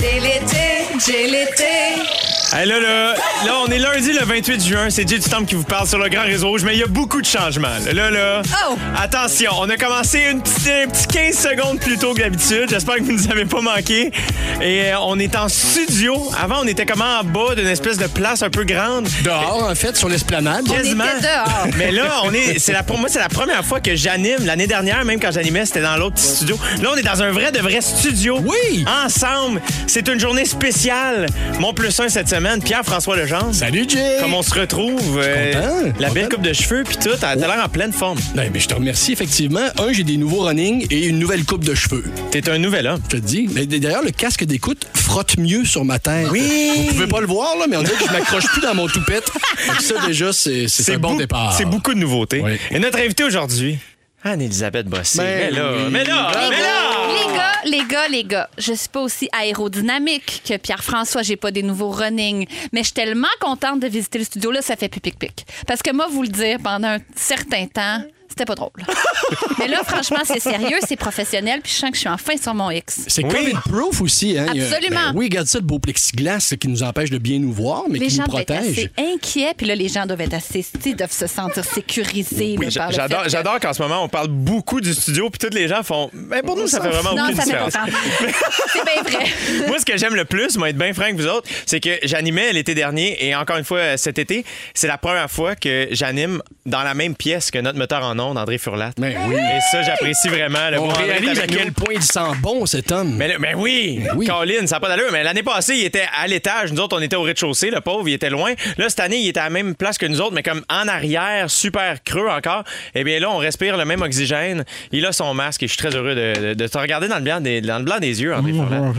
J'ai l'été, j'ai l'été. Hey, là, là, là, on est lundi le 28 juin. C'est Jay du Temple qui vous parle sur le Grand Réseau Rouge, mais il y a beaucoup de changements. Là, là, Oh! attention, on a commencé une petite, un petit 15 secondes plus tôt que d'habitude. J'espère que vous ne nous avez pas manqué. Et euh, on est en studio. Avant, on était comme en bas d'une espèce de place un peu grande. Dehors, en fait, sur l'esplanade. Quasiment. était dehors. Mais là, on est, c'est la, pour moi, c'est la première fois que j'anime. L'année dernière, même quand j'animais, c'était dans l'autre petit studio. Là, on est dans un vrai, de vrai studio. Oui. Ensemble. C'est une journée spéciale. Mon plus un cette semaine, Pierre-François Legendre. Salut, Jay! Comme on se retrouve. euh, content, la belle coupe de cheveux, puis tout. T'as l'air en pleine forme. Ben, ben, je te remercie, effectivement. Un, j'ai des nouveaux running et une nouvelle coupe de cheveux. T'es un nouvel homme. Je te dis. Mais d'ailleurs, le casque d'écoute frotte mieux sur ma tête. Oui. Vous pouvez pas le voir, là, mais on dirait que je m'accroche plus dans mon toupette. Donc ça, déjà, c'est c'est un bon départ. C'est beaucoup de nouveautés. Oui. Et notre invité aujourd'hui, Anne-Elisabeth Bossé. Ben mais là, oui. mais là, Bravo. mais là. Les gars, les gars, je suis pas aussi aérodynamique que Pierre-François. J'ai pas des nouveaux running. Mais je suis tellement contente de visiter le studio. Là, ça fait pipic-pic. Parce que moi, vous le dire, pendant un certain temps, c'était pas drôle. Mais là, franchement, c'est sérieux, c'est professionnel, puis je sens que je suis enfin sur mon X. C'est Oui. COVID-proof aussi. Hein? A- Absolument. ben oui, regarde ça, le beau plexiglas qui nous empêche de bien nous voir, mais Les qui gens nous doivent être protège. assez inquiets, puis là, les gens doivent être assez, doivent se sentir sécurisés. là, par le J'adore, que- qu'en ce moment, on parle beaucoup du studio, puis tous les gens font. Ben pour nous, ça fait vraiment Non, aucune ça différence. C'est bien vrai. Moi, ce que j'aime le plus, moi, être bien franc avec vous autres, c'est que j'animais l'été dernier et encore une fois cet été, c'est la première fois que j'anime dans la même pièce que notre metteur en ondes, André Furlat. Ben oui. Et ça, j'apprécie vraiment. Le On André réalise à quel nous. point il sent bon, cet homme. Mais, mais oui, oui. Colin, ça n'a pas d'allure. Mais l'année passée, il était à l'étage. Nous autres, on était au rez-de-chaussée. Le pauvre, il était loin. Là, cette année, il était à la même place que nous autres, mais comme en arrière, super creux encore. Eh bien, là, on respire le même oxygène. Il a son masque et je suis très heureux de, de- de te regarder dans le blanc des, dans le blanc des yeux, André Furlat.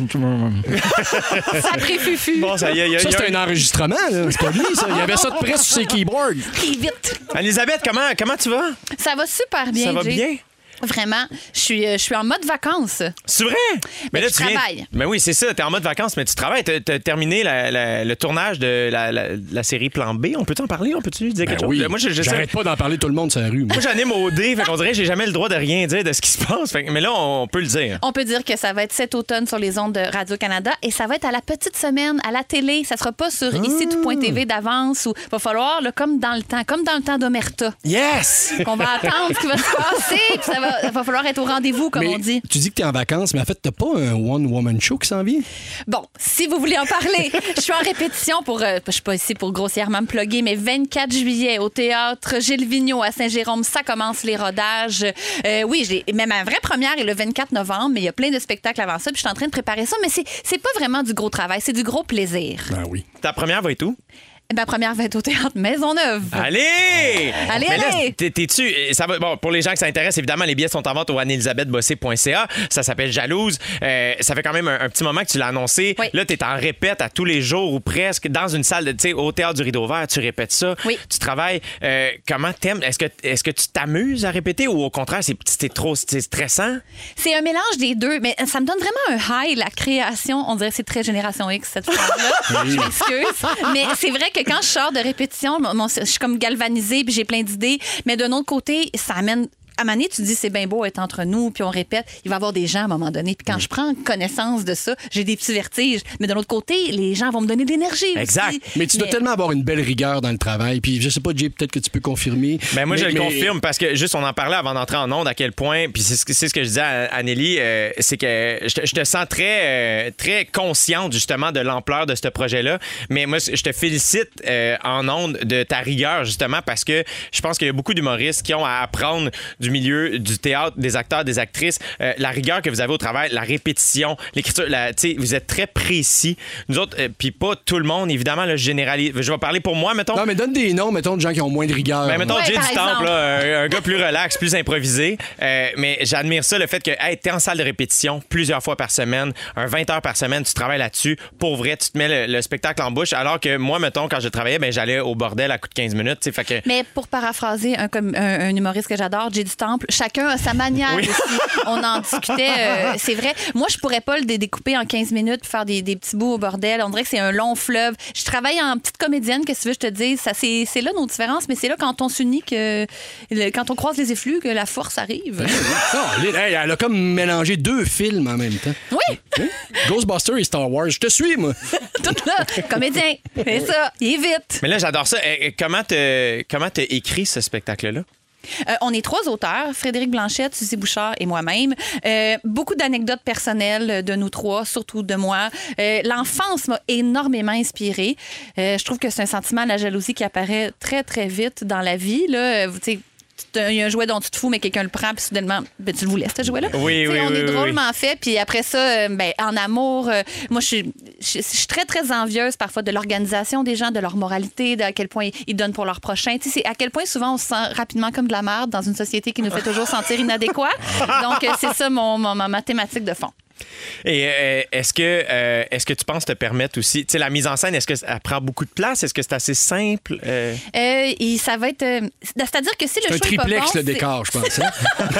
Sacré fufu. Bon, ça y est, il y a- Ça, a c'est un enregistrement, là. C'est pas lui, ça. Il y avait ça de près sur ses keyboards. Pris vite. Elisabeth, comment, comment tu vas? Ça va super bien, Ça va Jay. bien? Vraiment, je suis, euh, je suis en mode vacances. C'est vrai? Mais là, tu viens- travaille. Mais oui, c'est ça. T'es en mode vacances, mais tu travailles. T'as t'as terminé la- la- le tournage de la, la- la série Plan B. On peut t'en parler? On peut-tu dire Ben quelque oui. chose? Moi, je, je sais- J'arrête pas d'en parler tout le monde sur la rue. moi. Moi, j'anime au D, fait qu'on dirait que j'ai jamais le droit de rien dire de ce qui se passe. Fait mais là, on peut le dire. On peut dire que ça va être cet automne sur les ondes de Radio-Canada et ça va être à la petite semaine, à la télé. Ça sera pas sur ici tout.tv d'avance ou va falloir, là, comme dans le temps, comme dans le temps d'Omerta, Yes! qu'on va attendre ce qui va se passer, puis ça va, va falloir être au rendez-vous, comme Mais on dit. Tu dis que t'es en vacances, mais en fait, t'as pas un one-woman show qui s'en vient? Bon, si vous voulez en parler, je suis en répétition pour, euh, je suis pas ici pour grossièrement me plugger, mais 24 juillet au théâtre Gilles Vigneault à Saint-Jérôme, ça commence les rodages. Euh, oui, j'ai même ma vraie première est le 24 novembre, mais il y a plein de spectacles avant ça, puis je suis en train de préparer ça, mais c'est c'est pas vraiment du gros travail, c'est du gros plaisir. Ben oui. Ta première va être où? Ma première va être au théâtre Maisonneuve. Allez! Allez, Mais allez! t'es- T'es-tu. Ça va, bon, pour les gens qui s'intéressent, évidemment, les billets sont en vente au anne-elisabethbossé.ca. Ça s'appelle Jalouse. Euh, ça fait quand même un, un petit moment que tu l'as annoncé. Oui. Là, t'es en répète à tous les jours ou presque dans une salle, de- tu sais, au théâtre du Rideau Vert, tu répètes ça. Oui. Tu travailles. Euh, comment t'aimes? Est-ce que, est-ce que tu t'amuses à répéter ou au contraire, c'est c'est trop c'est stressant? C'est un mélange des deux, mais ça me donne vraiment un high, la création. On dirait que c'est très Génération X, cette phrase-là. Je m'excuse. Mais c'est vrai que quand je sors de répétition, je suis comme galvanisée puis j'ai plein d'idées. Mais d'un autre côté, ça amène. À donné, tu dis, c'est bien beau être entre nous, puis on répète. Il va y avoir des gens à un moment donné. Puis quand je prends connaissance de ça, j'ai des petits vertiges. Mais d'un autre côté, les gens vont me donner de l'énergie. aussi. Exact. Mais tu dois tellement avoir une belle rigueur dans le travail. Puis je sais pas, Jay, peut-être que tu peux confirmer. Ben moi, Mais- je le confirme parce que juste on en parlait avant d'entrer en onde à quel point, puis c'est ce ce que je disais à Anneli, euh, c'est que je te, je te sens très, euh, très consciente justement de l'ampleur de ce projet-là. Mais moi, je te félicite euh, en onde de ta rigueur justement parce que je pense qu'il y a beaucoup d'humoristes qui ont à apprendre du milieu du théâtre, des acteurs, des actrices, euh, la rigueur que vous avez au travail, la répétition, l'écriture, la- tu sais, vous êtes très précis. Nous autres, euh, puis pas tout le monde, évidemment, le généralise. Je vais parler pour moi, mettons. Non, mais donne des noms, mettons, de gens qui ont moins de rigueur. Ben, mettons Ouais, Jay du Temple, là, un, un gars plus relax, plus improvisé. Euh, mais j'admire ça, le fait que hey, t'es en salle de répétition plusieurs fois par semaine, un 20 heures par semaine, tu travailles là-dessus. Pour vrai, tu te mets le, le spectacle en bouche. Alors que moi, mettons, quand je travaillais, ben, j'allais au bordel à coup de 15 minutes. tu sais, Fait que Mais pour paraphraser un, un- un humoriste que j'adore, Jay du Temple, chacun a sa manière Oui. aussi. On en discutait, euh, c'est vrai. Moi, je pourrais pas le dé- découper en 15 minutes, faire des, des petits bouts au bordel. On dirait que c'est un long fleuve. Je travaille en petite comédienne, qu'est-ce que tu veux que je te dise? Ça, c'est, c'est là nos différences, mais c'est là quand on s'unit, que, le- quand on croise les effluves, que la force arrive. Hey, elle a comme mélangé deux films en même temps. Oui, Hein? Ghostbusters et Star Wars. Je te suis, moi. tout là. Comédien, c'est ça. Il est vite. Mais là, j'adore ça. Euh, euh, comment t'as comment t'as écrit ce spectacle-là? Euh, on est trois auteurs, Frédéric Blanchette, Suzy Bouchard et moi-même. Euh, beaucoup d'anecdotes personnelles de nous trois, surtout de moi. Euh, L'enfance m'a énormément inspirée. Je trouve que c'est un sentiment, la jalousie, qui apparaît très, très vite dans la vie. Là. Il y a un jouet dont tu te fous, mais quelqu'un le prend, puis soudainement, ben, tu le voulais, ce jouet-là. Oui, oui, On oui, est drôlement fait, puis après ça, euh, ben, en amour, euh, moi, je suis, je, je suis très, très envieuse parfois de l'organisation des gens, de leur moralité, de à quel point ils donnent pour leur prochain. Tu sais, c'est à quel point souvent on se sent rapidement comme de la merde dans une société qui nous fait toujours sentir inadéquats. Donc, euh, c'est ça mon, mon- ma mathématique de fond. Et euh, est-ce que euh, est-ce que tu penses te permettre aussi, tu sais, la mise en scène, est-ce que ça prend beaucoup de place? Est-ce que c'est assez simple? Euh, Euh, et ça va être. euh, C'est-à-dire que si le un est pas triplex, bon, le décor, je pense. hein?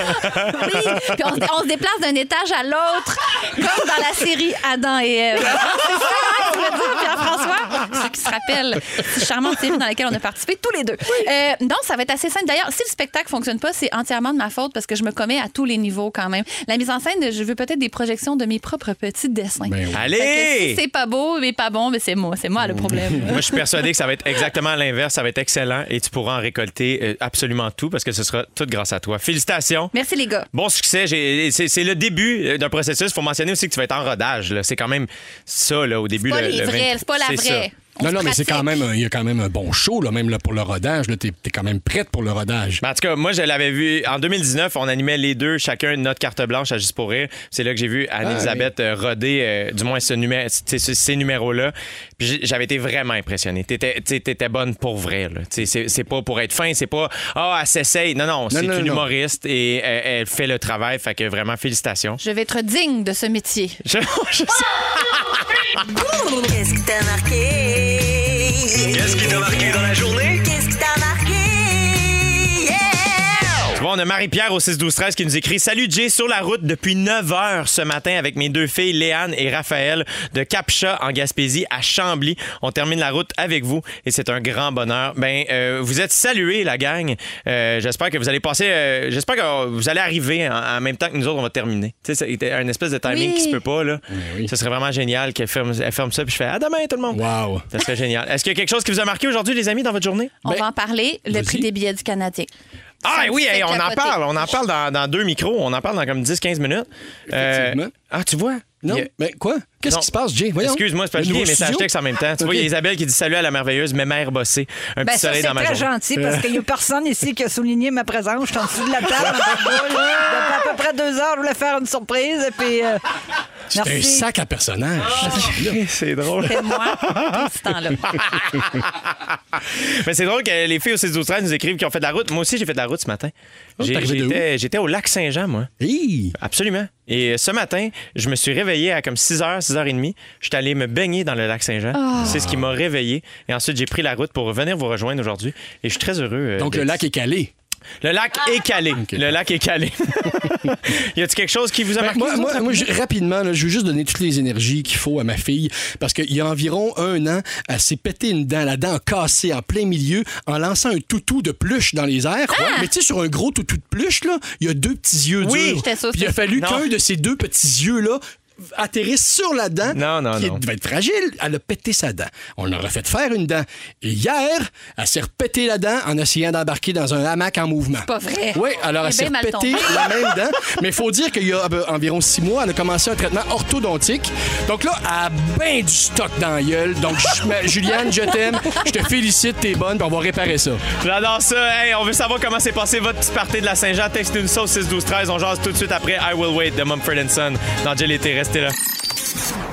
Oui, puis on, se- on se déplace d'un étage à l'autre, comme dans la série Adam et Ève. C'est ça, hein, tu veux dire, Pierre-François? Ceux qui se rappellent, cette charmante série dans laquelle on a participé tous les deux. Euh, donc, ça va être assez simple. D'ailleurs, si le spectacle fonctionne pas, c'est entièrement de ma faute parce que je me commets à tous les niveaux quand même. La mise en scène, je veux peut-être des projections de mes propres petits dessins. Ben oui. Allez! si c'est pas beau, mais pas bon, mais c'est moi. C'est moi le problème. Moi, je suis persuadé que ça va être exactement l'inverse. Ça va être excellent et tu pourras en récolter euh, absolument tout parce que ce sera tout grâce à toi. Félicitations. Merci les gars. Bon succès. C'est c'est le début euh, d'un processus. Il faut mentionner aussi que tu vas être en rodage. C'est quand même ça, là, au début. C'est pas le- les le vrais, 20 c'est pas la ça. On Non, non, mais c'est quand même, un- il y a quand même un bon show, là, même là, pour le rodage. Là, t'es, t'es quand même prête pour le rodage. Ben, en tout cas, moi, je l'avais vu en 2019. On animait les deux, chacun notre carte blanche à Juste pour rire. C'est là que j'ai vu Anne-Elisabeth euh, roder, euh, du moins ce numé- ces numéros-là. Puis j'avais été vraiment impressionné. T'étais, t'étais bonne pour vrai. C'est, c'est pas pour être fin, c'est pas Ah, elle s'essaye. Non, non, c'est non, une non. humoriste et elle, elle fait le travail. Fait que vraiment, félicitations. Je vais être digne de ce métier. Je- je sais- Qu'est-ce qui t'a marqué? Qu'est-ce qui t'a marqué dans la journée? On a Marie-Pierre au 6-12-13 qui nous écrit Salut Jay, sur la route depuis 9 heures ce matin avec mes deux filles, Léane et Raphaël, de Capcha en Gaspésie à Chambly. On termine la route avec vous et c'est un grand bonheur. Ben, euh, vous êtes salués, la gang. Euh, j'espère que vous allez passer. euh, j'espère que vous allez arriver en, en même temps que nous autres, on va terminer. Tu sais, c'était un espèce de timing Oui. qui se peut pas, là. oui. Ce serait vraiment génial qu'elle ferme, elle ferme ça puis je fais À demain, tout le monde. Wow. Ça serait génial. Est-ce qu'il y a quelque chose qui vous a marqué aujourd'hui, les amis, dans votre journée? On Ben, va en parler. Le vas-y. prix des billets du Canadien. Ah oui, hey, on en parle. On en parle dans, dans deux micros. On en parle dans comme 10-15 minutes. Euh, ah, tu vois? Non, a- mais quoi? Qu'est-ce qui se passe, Jay? Voyons. Excuse-moi, c'est je lis les messages textes en même temps. Tu vois, il y a. Isabelle qui dit salut à la merveilleuse mémère bossée. Un Ben petit soleil c'est dans ma très journée. gentil parce qu'il n'y a personne ici qui a souligné ma présence. Je suis en dessous de la table. Depuis à peu près deux heures, je voulais faire une surprise. Et puis, euh, C'est un sac à personnages. C'est drôle. C'est moi tout ce temps-là. Mais c'est drôle que les filles au 6 12 13 nous écrivent qu'ils ont fait de la route. Moi aussi, j'ai fait de la route ce matin. Oh, J'étais au lac Saint-Jean, moi. Hi! Absolument. Et ce matin, je me suis réveillé à comme 6h, 6h30. Je suis allé me baigner dans le lac Saint-Jean. Ah. C'est ce qui m'a réveillé. Et ensuite, j'ai pris la route pour venir vous rejoindre aujourd'hui. Et je suis très heureux. euh, Donc, le lac est calé. Le lac est calé. Le lac est calé. y a-t-il quelque chose qui vous a Ben, marqué? moi, vous moi, autres, moi, je- rapidement, là, je veux juste donner toutes les énergies qu'il faut à ma fille. Parce qu'il y a environ un an, elle s'est pété une dent, la dent cassée en plein milieu, en lançant un toutou de pluche dans les airs. Mais tu sais, sur un gros toutou de pluche, là, il y a deux petits yeux Oui, durs. Puis il a fallu qu'un de ces deux petits yeux-là atterrisse sur la dent Non, non, qui non. devait être fragile. Elle a pété sa dent. On leur a fait faire une dent. Et hier, elle s'est repété la dent en essayant d'embarquer dans un hamac en mouvement. Pas vrai. Oui, alors elle Elle est s'est bien mal repété tombée. la même dent. Mais il faut dire qu'il y a environ six mois, elle a commencé un traitement orthodontique. Donc là, elle a bien du stock dans la gueule. Donc, je- Juliane, je t'aime. Je te félicite, t'es bonne, puis on va réparer ça. J'adore ça. Hey, on veut savoir comment s'est passé votre petit party de la Saint-Jean. Texte une sauce 6 12 13. On jase tout de suite après I Will Wait de Mumford Son dans Jill l'été. Restez là.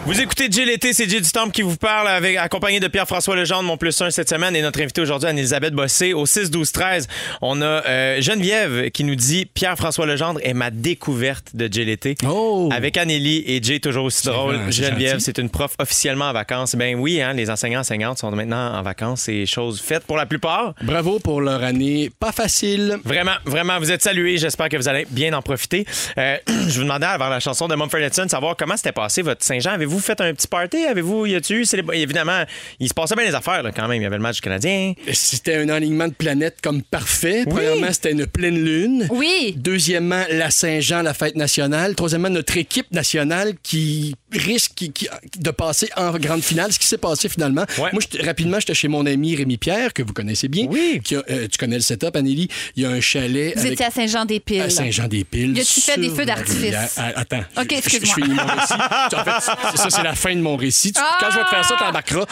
Vous écoutez Jill l'été, c'est Jill du Temple qui vous parle avec accompagné de Pierre-François Legendre, mon plus un cette semaine et notre invité aujourd'hui Anne-Elisabeth Bossé au 6 12 13. On a euh, Geneviève qui nous dit Pierre-François Legendre est ma découverte de Jill l'été. Oh! Avec Anneli et Jay toujours aussi drôle. Geneviève, c'est une prof officiellement en vacances. Ben oui, hein, les enseignants enseignantes sont maintenant en vacances, c'est chose faite pour la plupart. Bravo pour leur année pas facile. Vraiment, vraiment, vous êtes salués. J'espère que vous allez bien en profiter. Euh, je vous demandais avant la chanson de Mumford Son de savoir comment s'était passé votre Saint-Jean. Avez-vous fait un petit party? Avez-vous, y a-tu eu? célébr- Évidemment, il se passait bien les affaires là, quand même. Il y avait le match Canadien. C'était un alignement de planètes comme parfait. Premièrement, c'était une pleine lune. Oui. Deuxièmement, la Saint-Jean, la fête nationale. Troisièmement, notre équipe nationale qui risque qui- qui- de passer en grande finale. Ce qui s'est passé finalement. Ouais. Moi, rapidement, j'étais chez mon ami Rémi Pierre, que vous connaissez bien. Oui. Qui a- euh, tu connais le setup, Anneli. Il y a un chalet Vous avec étiez à Saint-Jean-des-Piles. à Saint-Jean-des-Piles. Y a-tu fait des feux d'artifice? Ah, Attends. OK, excuse-moi. Je finis mon récit. en fait, c'est ça, c'est la fin de mon récit. Tu- Quand je vais te faire ça, t'embarqueras.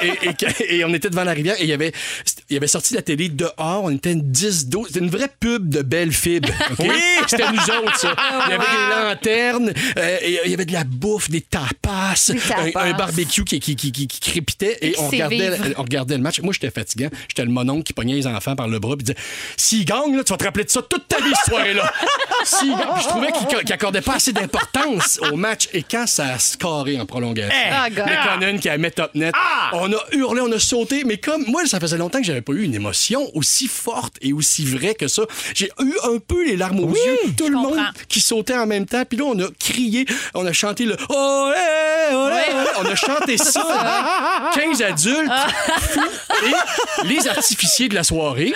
Et, et, et, et on était devant la rivière et il y avait, il y avait sorti la télé dehors. On était une 10 12 C'était une vraie pub de belle fibre. Oui! C'était nous autres, ça. Il y avait des lanternes, euh, et il y avait de la bouffe, des tapas, Des tapas. Un, un barbecue qui, qui, qui, qui, crépitait et on regardait, on regardait le match. Moi, j'étais fatigant. J'étais le mononcle qui pognait les enfants par le bras puis disait S'il gagne, là, tu vas te rappeler de ça toute ta vie, cette soirée-là. Je trouvais qu'il qu'il accordait pas assez d'importance au match. Et quand ça a scoré en prolongation, Ah, God. McConnell qui a mis top net, on a hurlé, on a sauté. Mais comme moi, ça faisait longtemps que j'avais pas eu une émotion aussi forte et aussi vraie que ça. J'ai eu un peu les larmes aux yeux. Tout le monde qui sautait en même temps. Puis là, on a crié, on a chanté le Olé, olé. On a chanté ça. 15 adultes. fous. Et les artificiers de la soirée,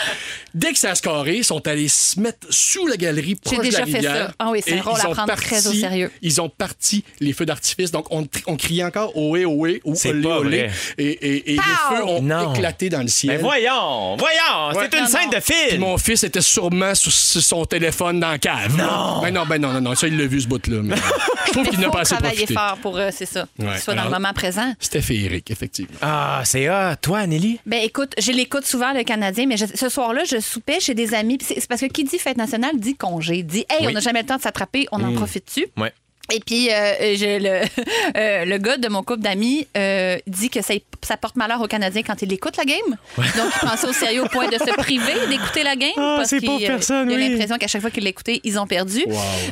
dès que ça a scoré, sont allés se mettre sous la galerie proche déjà de la fait rivière. ça. Ah oui, c'est un rôle ils à ont prendre très au sérieux. Ils ont parti les feux d'artifice. Donc, on, on criait encore Ohé, ohé, ou olé, olé. Et, et- et les feux ont Non. éclaté dans le ciel. Mais voyons, voyons, Ouais. c'est une Non, scène non. de Puis film. mon fils était sûrement sur, son téléphone dans la cave. Non. Ben non, ben non, non, non. Ça, il l'a vu, ce bout-là. mais je trouve qu'il Il n'a faut pas assez profité. fort pour, euh, c'est ça, Ouais. soit dans le moment présent. C'était féerique, effectivement. Ah, c'est ah, toi, Anneli? Ben écoute, je l'écoute souvent le Canadien, mais je- ce soir-là, je soupais chez des amis. C'est parce que qui dit fête nationale dit congé, dit hey, on n'a jamais le temps de s'attraper, on en profite-tu? Ouais. Et puis, euh, je- le, euh, le gars de mon couple d'amis euh, dit que ça, ça porte malheur aux Canadiens quand il écoute la game. Donc, il ça au sérieux au point de se priver d'écouter la game. Ah, parce qu'il a oui. l'impression qu'à chaque fois qu'il l'écoutait, ils ont perdu.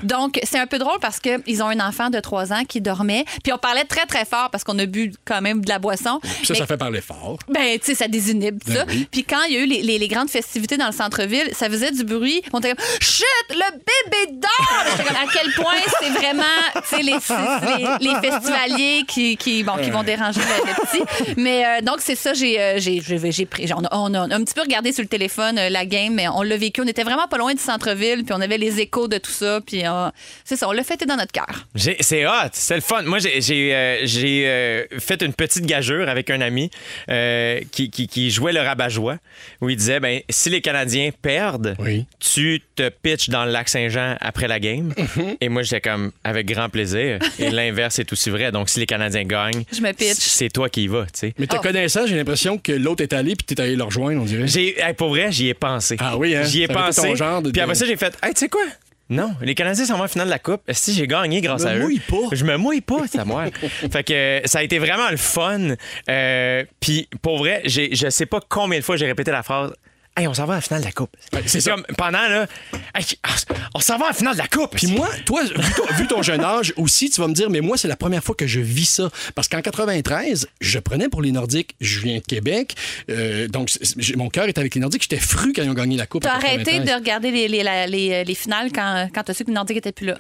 Donc, c'est un peu drôle parce qu'ils ont un enfant de 3 ans qui dormait. Puis, on parlait très, très fort parce qu'on a bu quand même de la boisson. Puis ça, Mais- ça fait parler fort. ben, tu sais, ça désinhibe tout ça. Ben oui. Puis quand il y a eu les, les- les grandes festivités dans le centre-ville, ça faisait du bruit. On était comme Chut, le bébé dort! À quel point c'est vraiment, tu sais, les, les, les festivaliers qui, qui, bon, qui vont déranger le, le petit. Mais euh, donc, c'est ça, j'ai, euh, j'ai, j'ai, j'ai pris. On a, on a un petit peu regardé sur le téléphone euh, la game, mais on l'a vécu. On était vraiment pas loin du centre-ville, puis on avait les échos de tout ça. Puis euh, c'est ça, on l'a fêté dans notre cœur. C'est hot, c'est le fun. Moi, j'ai j'ai, euh, euh, fait une petite gageure avec un ami euh, qui, qui- qui jouait le rabat-joie, où il disait ben, si les Canadiens perdent, Oui. tu te pitches dans le lac Saint-Jean après la game. Mhm. Et moi, j'étais comme avec grand plaisir. Et l'inverse est aussi vrai. Donc, si les Canadiens gagnent, Je me pitch. c'est toi qui y vas. tu sais. Mais te Oh. connaissant, j'ai l'impression que l'autre est allé puis t'es allé le rejoindre, on dirait. J'ai, hey, pour vrai, j'y ai pensé. Ah oui, hein? J'y ai Ça pensé. ton genre de- Puis après ça, j'ai fait, hey, tu sais quoi? Non, les Canadiens sont en finale de la Coupe. Si j'ai gagné grâce Me à eux. mouille pas. Je me mouille pas, c'est à moi. fait que euh, ça a été vraiment le fun. Euh, Puis pour vrai, j'ai- je sais pas combien de fois j'ai répété la phrase. Hey, on s'en va à la finale de la Coupe. C'est ça. comme pendant là, Hey, on s'en va à la finale de la Coupe. Puis moi, toi, vu ton, vu ton jeune âge aussi, tu vas me dire, mais moi, c'est la première fois que je vis ça. Parce qu'en 93, je prenais pour les Nordiques. Je viens de Québec. euh, donc, mon cœur est avec les Nordiques. J'étais fru quand ils ont gagné la Coupe. T'as arrêté 93. de regarder les, les, la- les, les finales quand, quand t'as su que le Nordique était plus là?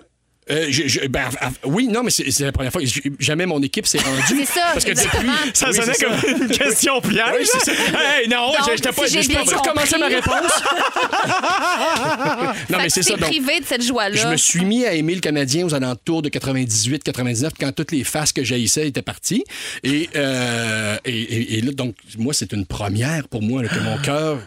Euh, je- je- ben, oui, non, mais c'est la première fois que jamais mon équipe s'est rendue. C'est ça, Parce que exactement. depuis. Ça Oui, sonnait comme une question piège. Oui, ça. Hey, non, j'étais pas. si Je peux recommencer ma compris. réponse? non, mais c'est ça. Donc, privé de cette joie-là. je me suis mis à aimer le Canadien aux alentours de 98-99 quand toutes les faces que j'haïssais étaient parties. Et, euh, et, et- et là, donc, moi, c'est une première pour moi là, que mon cœur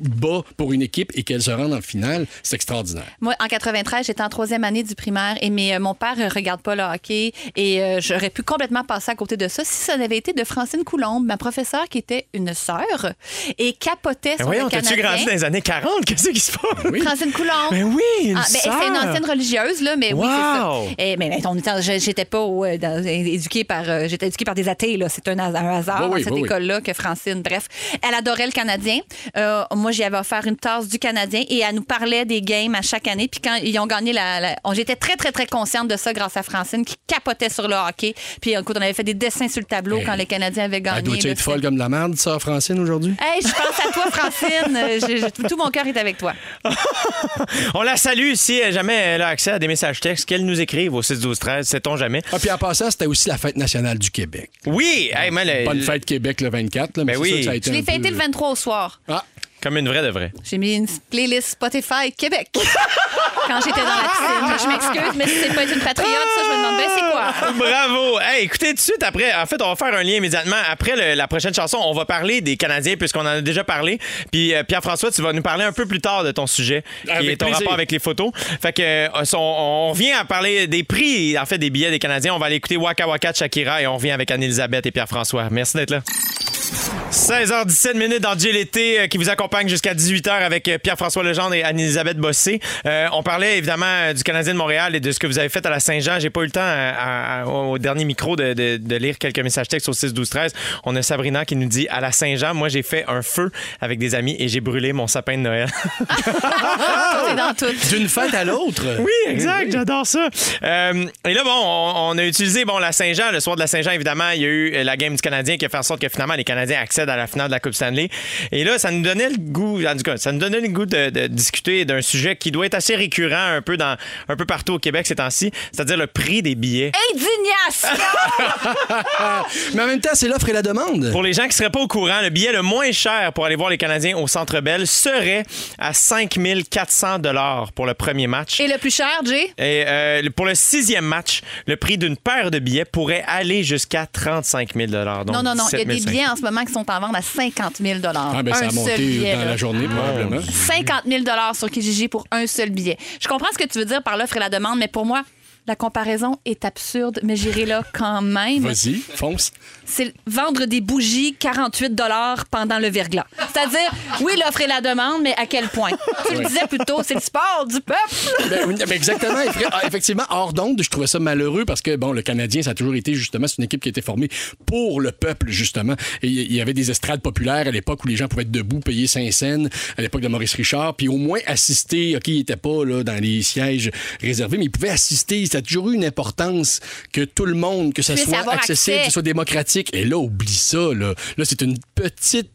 bat pour une équipe et qu'elle se rende en finale. C'est extraordinaire. Moi, en 93, j'étais en troisième année du primaire et mais, euh, mon père ne regarde pas le hockey et euh, j'aurais pu complètement passer à côté de ça si ça n'avait été de Francine Coulombe, ma professeure qui était une sœur et capotait Mais sur voyons, le t'as-tu Canadien. grandi dans les années 40? Qu'est-ce qui se passe? Francine Coulombe. Mais oui, une Ah, ben, c'est une ancienne religieuse, là, mais oui, c'est ça. Wow! Et, mais, mais on était- je- j'étais pas euh, dans- éduquée par, euh, j'étais éduquée par des athées, là. C'est un, has- un hasard Oui, oui, dans cette oui, oui. école-là que Francine. Bref, elle adorait le Canadien. Euh, moi, j'y avais offert une tasse du Canadien et elle nous parlait des games à chaque année. Puis quand ils ont gagné la, j'étais très, très, très consciente de ça grâce à Francine qui capotait sur le hockey. Puis écoute, on avait fait des dessins sur le tableau quand les Canadiens avaient gagné. Elle doit être folle comme de la merde, ça, Francine, aujourd'hui? Hey, je pense à toi, Francine. Tout mon cœur est avec toi. On la salue si jamais elle a accès à des messages textes, qu'elle nous écrive au 6 12 13 sait-on jamais. Ah, puis en passant, c'était aussi la fête nationale du Québec. Oui, hey, le- Bonne fête Québec le 24, là, mais Ben c'est oui. ça que ça a été Je l'ai peu- fêté le 23 au soir. Ah, comme une vraie de vraie. J'ai mis une playlist Spotify Québec quand j'étais dans la piscine. Je m'excuse, mais si c'est pas être une patriote, ça, je me demande bien c'est quoi. Bravo! Hey, écoutez, tout de suite après, en fait, on va faire un lien immédiatement. Après le- la prochaine chanson, on va parler des Canadiens, puisqu'on en a déjà parlé. Puis euh, Pierre-François, tu vas nous parler un peu plus tard de ton sujet, qui Avec est ton plaisir. rapport avec les photos. Fait que euh, on, on revient à parler des prix, en fait, des billets des Canadiens. On va aller écouter Waka Waka de Shakira et on revient avec Anne-Elisabeth et Pierre-François. Merci d'être là. 16h17 minutes dans Dieu l'été euh, qui vous accompagne jusqu'à 18h avec euh, Pierre-François Legendre et Anne-Elisabeth Bossé. Euh, on parlait évidemment du Canadien de Montréal et de ce que vous avez fait à la Saint-Jean. J'ai pas eu le temps à- à- au dernier micro de, de- de lire quelques messages textes au 6 12 13. On a Sabrina qui nous dit à la Saint-Jean, moi j'ai fait un feu avec des amis et j'ai brûlé mon sapin de Noël. Tout est dans tout. d'une fête à l'autre. Oui, exact, j'adore ça. Euh, et là, bon, on, on a utilisé bon, la Saint-Jean. Le soir de la Saint-Jean, évidemment, il y a eu la game du Canadien qui a fait en sorte que finalement les Canadiens accèdent à la finale de la Coupe Stanley. Et là, ça nous donnait le goût, en tout cas, ça nous donnait le goût de, de discuter d'un sujet qui doit être assez récurrent un peu, dans, un peu partout au Québec ces temps-ci, c'est-à-dire le prix des billets. Indignation! Mais en même temps, c'est l'offre et la demande. Pour les gens qui seraient pas au courant, le billet le moins cher pour aller voir les Canadiens au Centre Bell serait à 5 400 dollars pour le premier match. Et le plus cher, Jay? Et euh, pour le sixième match, le prix d'une paire de billets pourrait aller jusqu'à 35 000 donc Non, non, non. Il y a 17 des 500. billets en ce moment qui sont en vente à 50 000 Ah, ben, ça Un a seul monté billet, dans là. la journée, probablement. 50 000 sur Kijiji pour un seul billet. Je comprends ce que tu veux dire par l'offre et la demande, mais pour moi, la comparaison est absurde, mais j'irai là quand même. Vas-y, fonce. C'est vendre des bougies 48 pendant le verglas. C'est-à-dire, oui, l'offre et la demande, mais à quel point? Tu le disais plus tôt, c'est le sport du peuple. Ben, ben, exactement. Ah, Effectivement, hors d'onde, je trouvais ça malheureux parce que, bon, le Canadien, ça a toujours été, justement, c'est une équipe qui a été formée pour le peuple, justement. Et il y avait des estrades populaires à l'époque où les gens pouvaient être debout, payer 5 cents, à l'époque de Maurice Richard, puis au moins assister. OK, il n'était pas là, dans les sièges réservés, mais il pouvait assister. Ça a toujours eu une importance que tout le monde, que ça Puisse soit avoir accessible, accès. que ce soit démocratique. Et là, oublie ça, là. Là, c'est une petite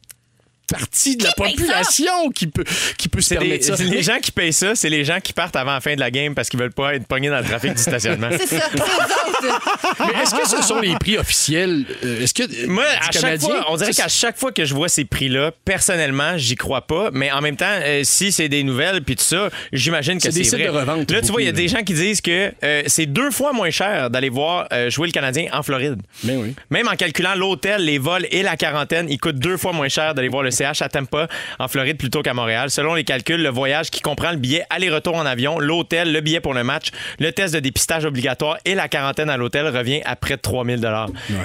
partie de la ça? population qui peut, qui peut se C'est permettre les, ça. les gens qui payent ça, c'est les gens qui partent avant la fin de la game parce qu'ils veulent pas être pognés dans le trafic du stationnement. C'est ça, c'est eux autres. Mais est-ce que ce sont les prix officiels? Euh, Est-ce que. Moi, du à chaque fois, on dirait qu'à chaque fois que je vois ces prix-là, personnellement, j'y crois pas. Mais en même temps, euh, si c'est des nouvelles puis tout ça, j'imagine que C'est des c'est sites vrai. de revente, Là, tu vois, il y a des gens qui disent que euh, c'est deux fois moins cher d'aller voir euh, jouer le Canadien en Floride. Ben oui. Même en calculant l'hôtel, les vols et la quarantaine, il coûte deux fois moins cher d'aller voir le CH à Tampa, en Floride, plutôt qu'à Montréal. Selon les calculs, le voyage qui comprend le billet aller-retour en avion, l'hôtel, le billet pour le match, le test de dépistage obligatoire et la quarantaine à l'hôtel revient à près de 3000 Ouais.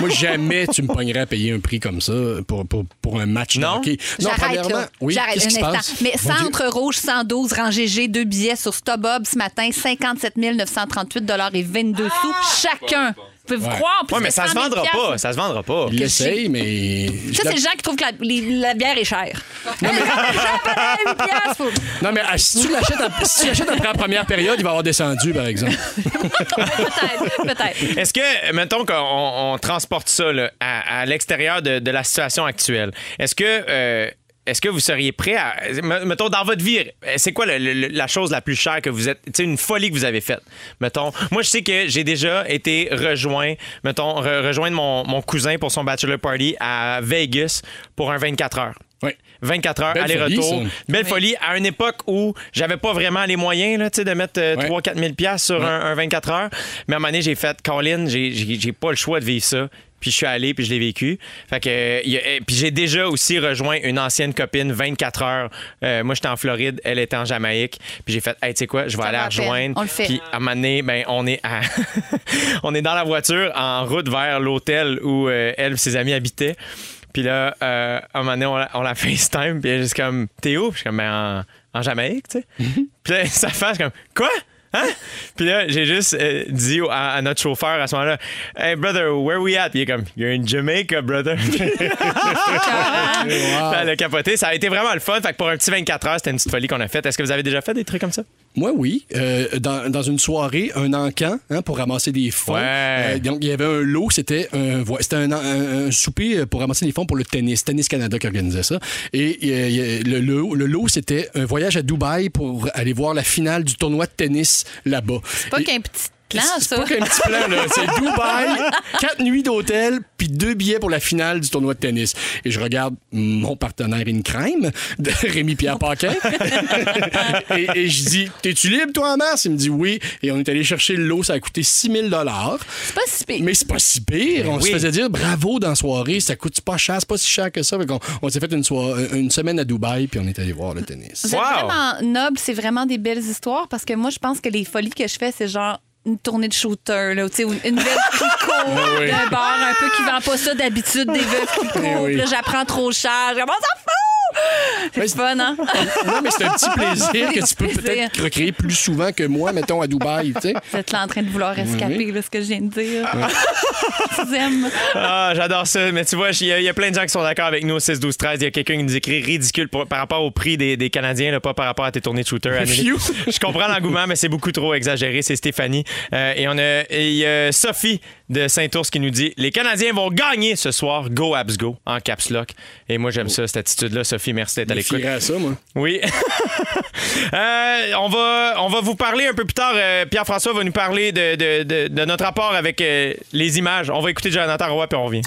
Moi, jamais tu me pognerais à payer un prix comme ça pour, pour, pour un match Non? de hockey. Non, J'arrête, premièrement, là. oui, J'arrête un instant. Mais. Centre Rouge 112, rangée G, deux billets sur StubHub ce matin, 57 938 et 22 sous chacun. Pouvez-vous croire? Plus Ouais, mais de ça se 100 000 vendra piastres. pas. Ça se vendra pas. Il l'essaye, mais. Ça, c'est les gens qui trouvent que la, les- la bière est chère. Non, mais... 8 piastres, faut- Non, mais ah, si tu l'achètes à- si tu l'achètes après la première période, il va avoir descendu, par exemple. Peut-être, peut-être. Est-ce que, mettons qu'on on transporte ça là, à, à l'extérieur de, de la situation actuelle, est-ce que euh, est-ce que vous seriez prêt à. me- Mettons, dans votre vie, c'est quoi le- le- la chose la plus chère que vous êtes. Tu sais, une folie que vous avez faite? Mettons, moi, je sais que j'ai déjà été rejoint, mettons, re- rejoindre mon, mon cousin pour son bachelor party à Vegas pour un 24 heures. Oui. 24 heures, aller-retour. Belle folie à une époque où j'avais pas vraiment les moyens là, tu sais, de mettre euh, Ouais. 3-4 000 piastres sur un, un 24 heures. Mais à un moment donné, j'ai fait, Colin, j'ai pas le choix de vivre ça. Puis je suis allé, puis je l'ai vécu. Fait que, euh, il y a- euh, puis j'ai déjà aussi rejoint une ancienne copine 24 heures. Euh, moi, j'étais en Floride, elle était en Jamaïque. Puis j'ai fait, hey, tu sais quoi, je vais Ça aller la rejoindre. On le fait. Puis à un moment donné, ben, on est à- on est dans la voiture en route vers l'hôtel où euh, elle et ses amis habitaient. Puis là, euh, à un moment donné, on la, on la FaceTime, puis elle est juste comme, t'es où? Puis je suis comme, ben, en, en Jamaïque, tu sais. Puis là, sa face, comme, quoi? Hein? Puis là, j'ai juste euh, dit à, à notre chauffeur à ce moment-là, Hey, brother, where we at? Puis il est comme, You're in Jamaica, brother. A capoté. Ça a été vraiment le fun. Fait que pour un petit 24 heures, c'était une petite folie qu'on a faite. Est-ce que vous avez déjà fait des trucs comme ça? Moi, oui. Euh, dans, dans une soirée, un encan hein, pour ramasser des fonds. Ouais. Euh, donc, il y avait un lot. C'était un, c'était un, un- un souper pour ramasser des fonds pour le tennis. Tennis Canada qui organisait ça. Et euh, le, le- le lot, c'était un voyage à Dubaï pour aller voir la finale du tournoi de tennis là-bas. C'est pas Et- qu'un petit plan, c'est pas qu'un petit plan, là. C'est Dubaï, quatre nuits d'hôtel, puis deux billets pour la finale du tournoi de tennis. Et je regarde mon partenaire in crime, de Rémi-Pierre Paquin. et, et je dis T'es-tu libre, toi, en mars Il me dit oui. Et on est allé chercher le lot, ça a coûté 6 000 C'est pas si pire. mais c'est pas si pire. On oui. se faisait dire bravo dans la soirée, ça coûte pas cher, c'est pas si cher que ça. Fait on s'est fait une, soirée- une semaine à Dubaï, puis on est allé voir le tennis. Wow. vraiment noble, c'est vraiment des belles histoires parce que moi, je pense que les folies que je fais, c'est genre une tournée de shooter, là, tu sais, ou une veuve qui court oui. d'un bar un peu qui vend pas ça d'habitude, des veuves qui courent. Eh oui. J'apprends trop cher. Je commence à C'est fun, hein? Non, mais c'est un petit plaisir que tu peux peut-être recréer plus souvent que moi, mettons, à Dubaï, tu sais. Vous êtes là en train de vouloir escaper, là, ce que je viens de dire. Ah, j'adore ça. Mais tu vois, il y, a- il y a plein de gens qui sont d'accord avec nous au 6, 12, 13. Il y a quelqu'un qui nous écrit ridicule pour- par rapport au prix des, des Canadiens, là, pas par rapport à tes tournées de shooter. Je comprends l'engouement, mais c'est beaucoup trop exagéré. C'est Stéphanie. Euh, et on a et il y a Sophie de Saint-Ours qui nous dit Les Canadiens vont gagner ce soir. Go Abs Go en caps lock. Et moi, j'aime ça, cette attitude-là. Sophie, merci d'être à l'écoute. ça, moi. Oui. Euh, on, va, on va vous parler un peu plus tard. euh, Pierre-François va nous parler de, de- de- de notre rapport avec euh, les images. On va écouter Jonathan Roy puis on revient.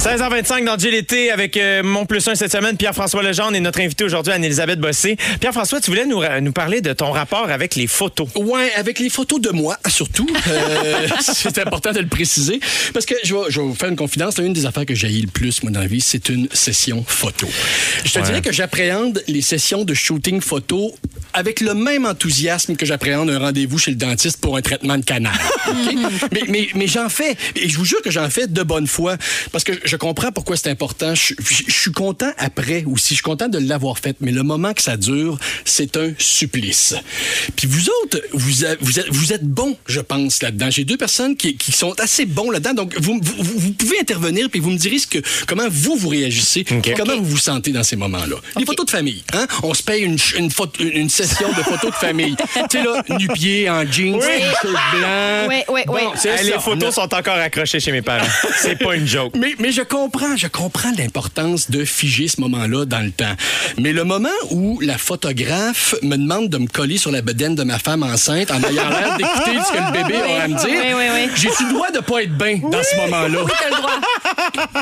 16h25 dans GLT avec euh, mon plus 1 cette semaine, Pierre-François Legendre et notre invité aujourd'hui, Anne-Elisabeth Bossé. Pierre-François, tu voulais nous, parler de ton rapport avec les photos. Ouais, avec les photos de moi, surtout. Euh, c'est important de le préciser. Parce que je vais, je vais vous faire une confidence. Une des affaires que j'ai le plus, moi, dans la vie, c'est une session photo. Je te Ouais. dirais que j'appréhende les sessions de shooting photo avec le même enthousiasme que j'appréhende un rendez-vous chez le dentiste pour un traitement de canal. OK? mais mais, mais j'en fais. Et je vous jure que j'en fais de bonne foi. Parce que je comprends pourquoi c'est important. Je, je- je suis content après aussi. Je suis content de l'avoir fait. Mais le moment que ça dure, c'est un supplice. Puis vous autres, vous, êtes, vous êtes bons, je pense, là-dedans. J'ai deux personnes qui, qui sont assez bons là-dedans. Donc, vous, vous, vous pouvez intervenir puis vous me direz ce que, comment vous, vous réagissez. puis Comment vous vous sentez dans ces moments-là. Les photos de famille. Hein? On se paye une, ch- une, photo- une session de photos de famille. tu sais, là, nu-pied, en jeans, t-shirt blanc. Oui, oui, oui. Eh, les ça. photos sont encore accrochées chez mes parents. C'est pas une joke. Mais, mais je comprends, je comprends l'importance de figer ce moment-là dans le temps. Mais le moment où la photographe me demande de me coller sur la bedaine de ma femme enceinte en ayant l'air d'écouter ce que le bébé a à me dire, Oui, oui, oui. j'ai-tu le droit de pas être bien dans ce moment-là? Le droit.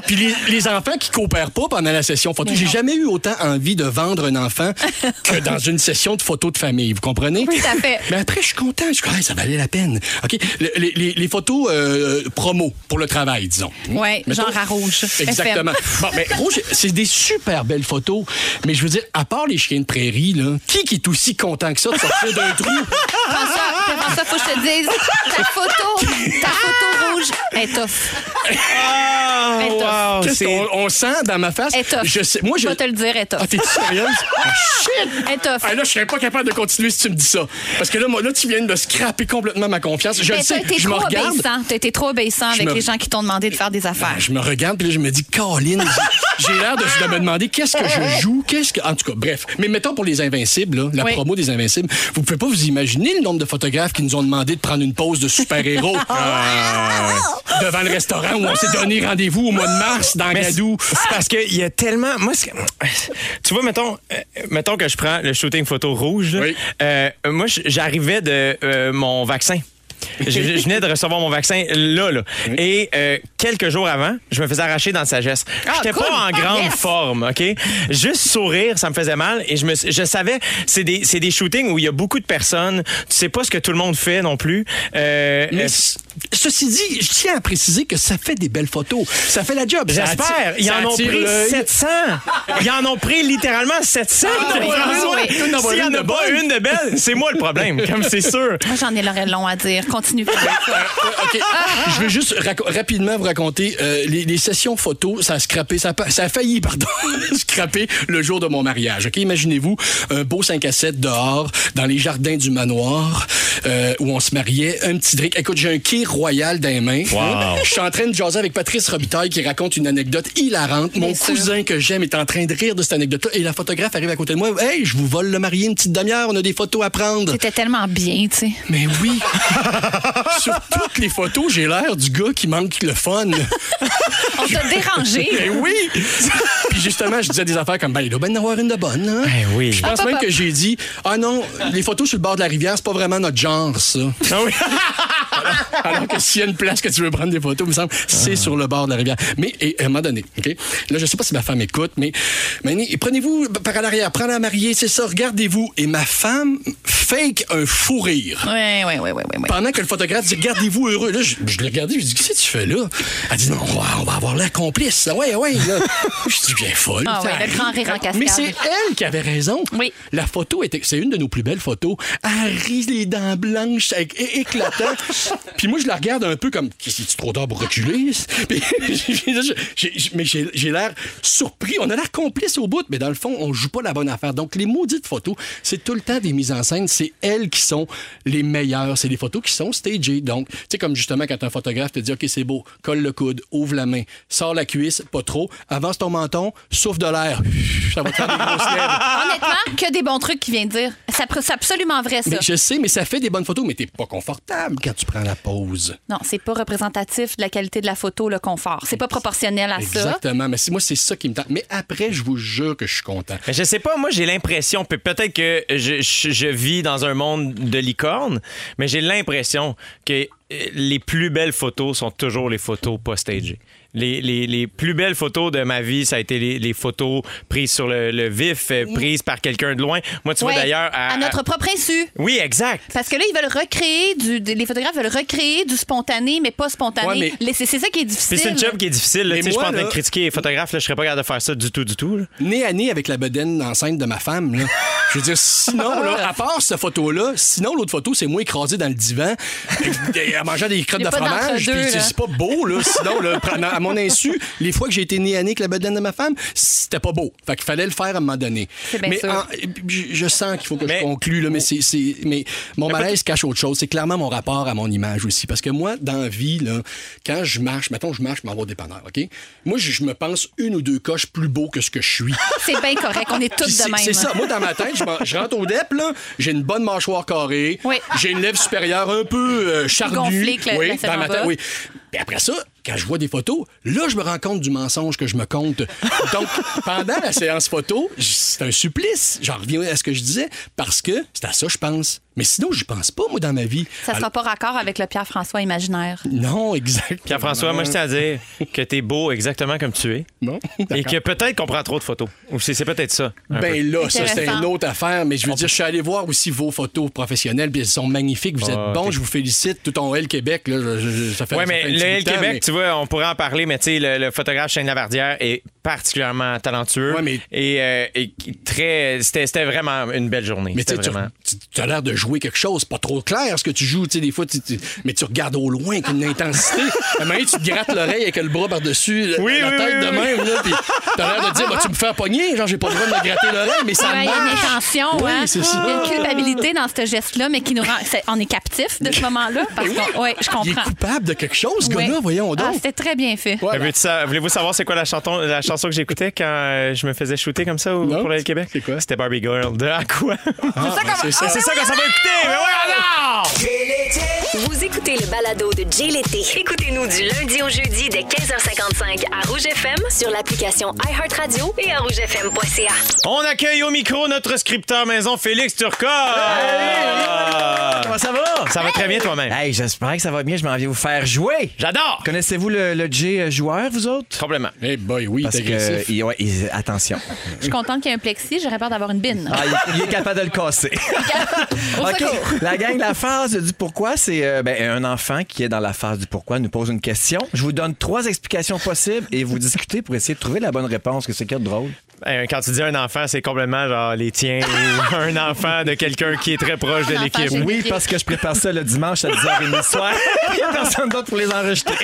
Puis les, les enfants qui coopèrent pas pendant la session photo, j'ai jamais eu autant envie de vendre un enfant que dans une session de photos de famille. Vous comprenez? Tout à fait. Mais après, je suis content. Je suis Hey, ça valait la peine. OK? Le- Les, les- les photos euh, promo pour le travail, disons. Mettons- genre à rouge. Exactement. Bon, mais rouge, c'est des super belles photos. Mais je veux dire, à part les chiens de prairie, là, qui qui est aussi content que ça de sortir d'un trou? François, faut que je te dise, ta photo, ta photo rouge est tough. Ah, Étoffe. wow, Qu'est-ce c'est- qu'on on sent dans ma face? Est tough. Je sais, moi, je je. vais te le dire, est tough. Ah, t'es sérieuse? Ah, shit! Est tough. Ah, là, je serais pas capable de continuer si tu me dis ça. Parce que là, moi, là, tu viens de me scraper complètement ma confiance. Je le Mais sais, t'as été je me trop regarde. obéissant. T'as été trop obéissant Je avec me- les gens qui t'ont demandé de faire des affaires. Je me regarde, puis là, je me dis, Caroline, j'ai l'air de, de me demander qu'est-ce que je joue, qu'est-ce que. En tout cas, bref. Mais mettons pour les Invincibles, là, la Oui. promo des Invincibles, vous pouvez pas vous imaginer le nombre de photographes photographes qui nous ont demandé de prendre une pause de super-héros euh, devant le restaurant où on s'est donné rendez-vous au mois de mars dans Mais Gadou. c'est parce qu'il y a tellement. Moi, c'est- tu vois, mettons, euh, mettons que je prends le shooting photo rouge. là. Oui. Euh, moi, j'arrivais de euh, mon vaccin. Je, je venais de recevoir mon vaccin là, là. Et euh, quelques jours avant, je me faisais arracher dans le sagesse. Ah, J'étais cool. pas en Ah, grande yes. forme, OK? Juste sourire, ça me faisait mal. Et je, me, je savais, c'est des, c'est des shootings où il y a beaucoup de personnes. Tu sais pas ce que tout le monde fait non plus. Euh, Mais euh, ceci dit, je tiens à préciser que ça fait des belles photos. Ça fait la job. Ça J'espère. Ils en ont pris l'œil. 700. Ils en ont pris littéralement 700. Ah, S'il n'y en une a de pas bonne. une de belle, c'est moi le problème, comme c'est sûr. Moi, j'en ai l'oreille long à dire. Continue. OK. Je vais juste rapidement vous raconter euh, les, les sessions photos, ça a scrappé, ça a, pas- ça a failli, pardon, scraper le jour de mon mariage. OK, imaginez-vous un beau 5 à 7 dehors, dans les jardins du manoir, euh, où on se mariait, un petit drink. Écoute, j'ai un quai royal dans les mains. Wow. Je suis en train de jaser avec Patrice Robitaille qui raconte une anecdote hilarante. Mon Bien sûr. cousin que j'aime est en train de rire de cette anecdote-là et la photographe arrive à côté de moi. Hey, je vous vole le marié une petite demi-heure, on a des photos à prendre. C'était tellement bien, tu sais. Mais oui. Sur toutes les photos, j'ai l'air du gars qui manque le fun. On t'a dérangé. Mais oui. Puis justement, je disais des affaires comme ben il doit bien en avoir une de bonne. Hein? Ben oui. Je pense hop, même que j'ai dit ah non, les photos sur le bord de la rivière, c'est pas vraiment notre genre ça. Ah oui. Alors que s'il y a une place que tu veux prendre des photos, il me semble, c'est sur le bord de la rivière. Mais et, à un moment donné, OK? Là, je sais pas si ma femme écoute, mais, prenez-vous par à l'arrière, prenez la mariée, c'est ça, regardez-vous. Et ma femme fake un fou rire. Oui, oui, oui, oui, oui. Pendant que le photographe dit Regardez-vous heureux. Là, je, je l'ai regardé, je dis Qu'est-ce que tu fais là? Elle dit Non, on va, on va avoir l'air complice. Ouais, ouais. Là. je dis Bien folle. Ah ouais, le grand rire en cascade. Mais c'est elle qui avait raison. Oui. La photo, était, c'est une de nos plus belles photos. Elle rit les dents blanches, éclatant. Puis moi, je la regarde un peu comme Qu'est-ce que tu trop tard pour reculer? Puis, j'ai- j'ai- Mais j'ai j'ai l'air surpris. On a l'air complice au bout, mais dans le fond, on joue pas la bonne affaire. Donc, les maudites photos, c'est tout le temps des mises en scène. C'est elles qui sont les meilleures. C'est des photos qui sont stagées. Donc, tu sais, comme justement quand un photographe te dit OK, c'est beau, colle le coude, ouvre la main, sors la cuisse, pas trop, avance ton menton, souffle de l'air. Ça va te faire des grosses lèvres. Honnêtement, que des bons trucs qu'il vient de dire. Ça- C'est absolument vrai, ça. Mais je sais, mais ça fait des bonnes photos, mais t'es pas confortable quand tu prends la pause. Non, c'est pas représentatif de la qualité de la photo, le confort. C'est pas proportionnel à ça. Exactement. Mais c'est- moi, c'est ça qui me tente. Mais après, je vous jure que je suis content. Mais je sais pas, moi j'ai l'impression, pe- peut-être que je, je- je vis dans un monde de licorne, mais j'ai l'impression que euh, les plus belles photos sont toujours les photos pas stagées. Les, les- les plus belles photos de ma vie, ça a été les, les photos prises sur le, le vif, euh, prises par quelqu'un de loin. Moi, tu Ouais, vois d'ailleurs. à notre propre insu. Oui, exact. Parce que là, ils veulent recréer du. Les photographes veulent recréer du spontané, mais pas spontané. Ouais, mais- Les- C'est c'est ça qui est difficile. Puis c'est une job qui est difficile. là. Je suis en train de critiquer les photographes. Là, je serais pas capable de faire ça du tout, du tout. là. Nez à nez avec la bedaine enceinte de ma femme, là. Je veux dire, sinon, là, à part cette photo-là, sinon, l'autre photo, c'est moi écrasé dans le divan, en mangeant des crottes de fromage. c'est pas beau, là. Sinon, là, prenant- à mon insu, les fois que j'ai été nez à nez avec la bedaine de ma femme, c'était pas beau. Fait qu'il fallait le faire à un moment donné. C'est bien mais sûr. en- je, je sens qu'il faut que Mais- je conclue, là, mais, c'est, c'est- mais mon malaise cache autre chose. C'est clairement mon rapport à mon image aussi. Parce que moi, dans la vie, là, quand je marche, mettons, je marche, je m'en vais au dépanneur, OK? Moi, je, je me pense une ou deux coches plus beau que ce que je suis. C'est bien correct. On est tous de même. C'est ça. Moi, dans ma tête, je, rentre au DEP, là, j'ai une bonne mâchoire carrée. Oui. J'ai une lèvre supérieure un peu euh, charnue. gonflée oui, dans ma tête, oui. Puis après ça, quand je vois des photos, là, je me rends compte du mensonge que je me compte. Donc, pendant la séance photo, c'est un supplice. J'en reviens à ce que je disais, parce que c'est à ça que je pense. Mais sinon, je pense pas, moi, dans ma vie. Ça sera pas raccord avec le Pierre-François imaginaire. Non, exact. Pierre-François, moi, je tiens à dire que t'es beau exactement comme tu es. Bon, Et que peut-être qu'on prend trop de photos. Ou c'est c'est peut-être ça. peu. Ben là, ça, c'est une autre affaire, mais je veux dire, je suis allé voir aussi vos photos professionnelles, puis elles sont magnifiques. Vous êtes Ah, bons, ok. je vous félicite. Tout ton L Québec, là, je- je- ça fait Oui, mais le L Québec, mais- tu vois, on pourrait en parler, mais tu sais, le, le photographe Shane Lavardière est particulièrement talentueux. Ouais, mais- Et, euh, et très. C'était c'était vraiment une belle journée. Mais tu tu, tu- as l'air de jouer quelque chose, pas trop clair ce que tu joues, tu sais, des fois, tu- tu- mais tu regardes au loin avec une intensité. À un moment tu te grattes l'oreille avec le bras par-dessus la- Oui, la oui, tête oui, de même, là, puis t'as l'air de dire, bah, tu me fais pogner, genre, j'ai pas le droit de me gratter l'oreille, mais ça Ouais, il y a une intention, Oui, hein. c'est ça. Il y a une culpabilité dans ce geste-là, mais qui nous rend. c'est- On est captif de ce moment-là. Parce qu'on. Ouais, je Il est comprends. coupable de quelque chose, ce Ouais. gars-là, voyons Ah, donc. c'était très bien fait. Voilà. Sa- Voulez-vous savoir c'est quoi la, chanton- la chanson que j'écoutais quand euh, je me faisais shooter comme ça au- pour au Québec? c'est quoi? C'était Barbie Girl de Aqua. C'est ça. c'est ça qu'on s'en va écouter! Mais ouais, alors! Vous écoutez le balado de Jay L'été. Écoutez-nous du lundi au jeudi dès 15h55 à Rouge FM sur l'application iHeartRadio et à rougefm.ca. On accueille au micro notre scripteur maison, Félix Turcotte. Ah! Comment ça va? Ça va très bien toi-même. Hey, j'espère que ça va bien. Je m'en viens vous faire jouer. J'adore! Connaissez-vous le, le J euh, joueur, vous autres? Complètement. Eh boy, oui, Parce t'es que, agressif. il- ouais, il- attention. Je suis contente qu'il y ait un plexi. J'aurais peur d'avoir une bine. Ah, il, il est capable de le casser. Au OK. La gang, la phase du pourquoi, c'est euh, ben, un enfant qui est dans la phase du pourquoi nous pose une question. Je vous donne trois explications possibles et vous discutez pour essayer de trouver la bonne réponse. Que c'est quoi de drôle? Euh, Quand tu dis un enfant, c'est complètement genre les tiens ou un enfant de quelqu'un qui est très proche de l'équipe. Oui, parce que je prépare ça le dimanche à 10h30 le soir. Il n'y a personne d'autre pour les enregistrer.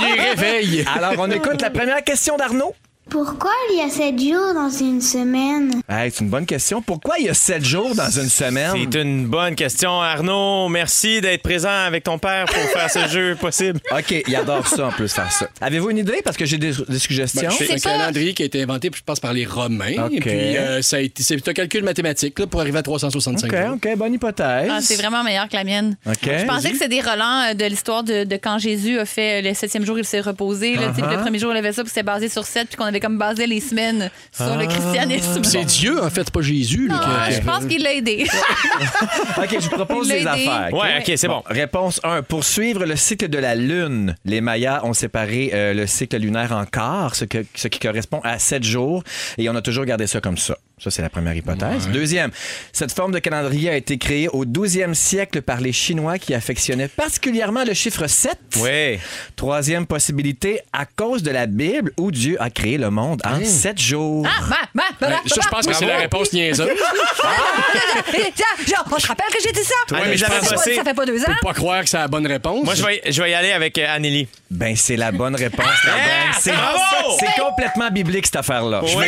Il réveille. Alors, on écoute la première question d'Arnaud. Pourquoi il y a sept jours dans une semaine? Hey, c'est une bonne question. Pourquoi il y a sept jours dans une semaine? C'est une bonne question, Arnaud. Merci d'être présent avec ton père pour faire ce jeu possible. OK, il adore ça en plus, faire ça. Avez-vous une idée? Parce que j'ai des, des suggestions. Ben, c'est un pas- calendrier qui a été inventé, je pense, par les Romains. OK. Et puis, euh, ça a été, c'est un calcul mathématique là, pour arriver à 365 OK, jours. OK, bonne hypothèse. Ah, c'est vraiment meilleur que la mienne. OK. Je pensais que c'était des relents euh, de l'histoire de, de quand Jésus a fait euh, le septième jour, il s'est reposé. là, tu sais, puis Uh-huh. Le premier jour, il avait ça, puis c'était basé sur sept, puis qu'on avait comme basé les semaines sur le christianisme. C'est Dieu, en fait, pas Jésus. Là, qui a- Ah, Je pense qu'il l'a aidé. OK, je vous propose des affaires. Ouais, OK, c'est bon. Réponse 1. Pour suivre le cycle de la Lune, les Mayas ont séparé euh, le cycle lunaire en quarts, ce, que- ce qui correspond à 7 jours, et on a toujours gardé ça comme ça. Ça, c'est la première hypothèse. Deuxième, cette forme de calendrier a été créée au 12e siècle par les Chinois qui affectionnaient particulièrement le chiffre 7. Oui. Troisième possibilité, à cause de la Bible où Dieu a créé le monde en 7 jours. Ah, bah, bah, bah, Ben, bah, ça, je pense que c'est la réponse niaiseuse. Tiens, genre, on se rappelle que j'ai dit ça. Toi, mais mais je j'avais pense- bossé. Ça fait pas deux ans. Pas croire que c'est la bonne réponse. Moi, je vais, je vais y aller avec euh, Anneli. Ben, c'est la bonne réponse. gang. C'est c'est complètement biblique, cette affaire-là. Je Oui.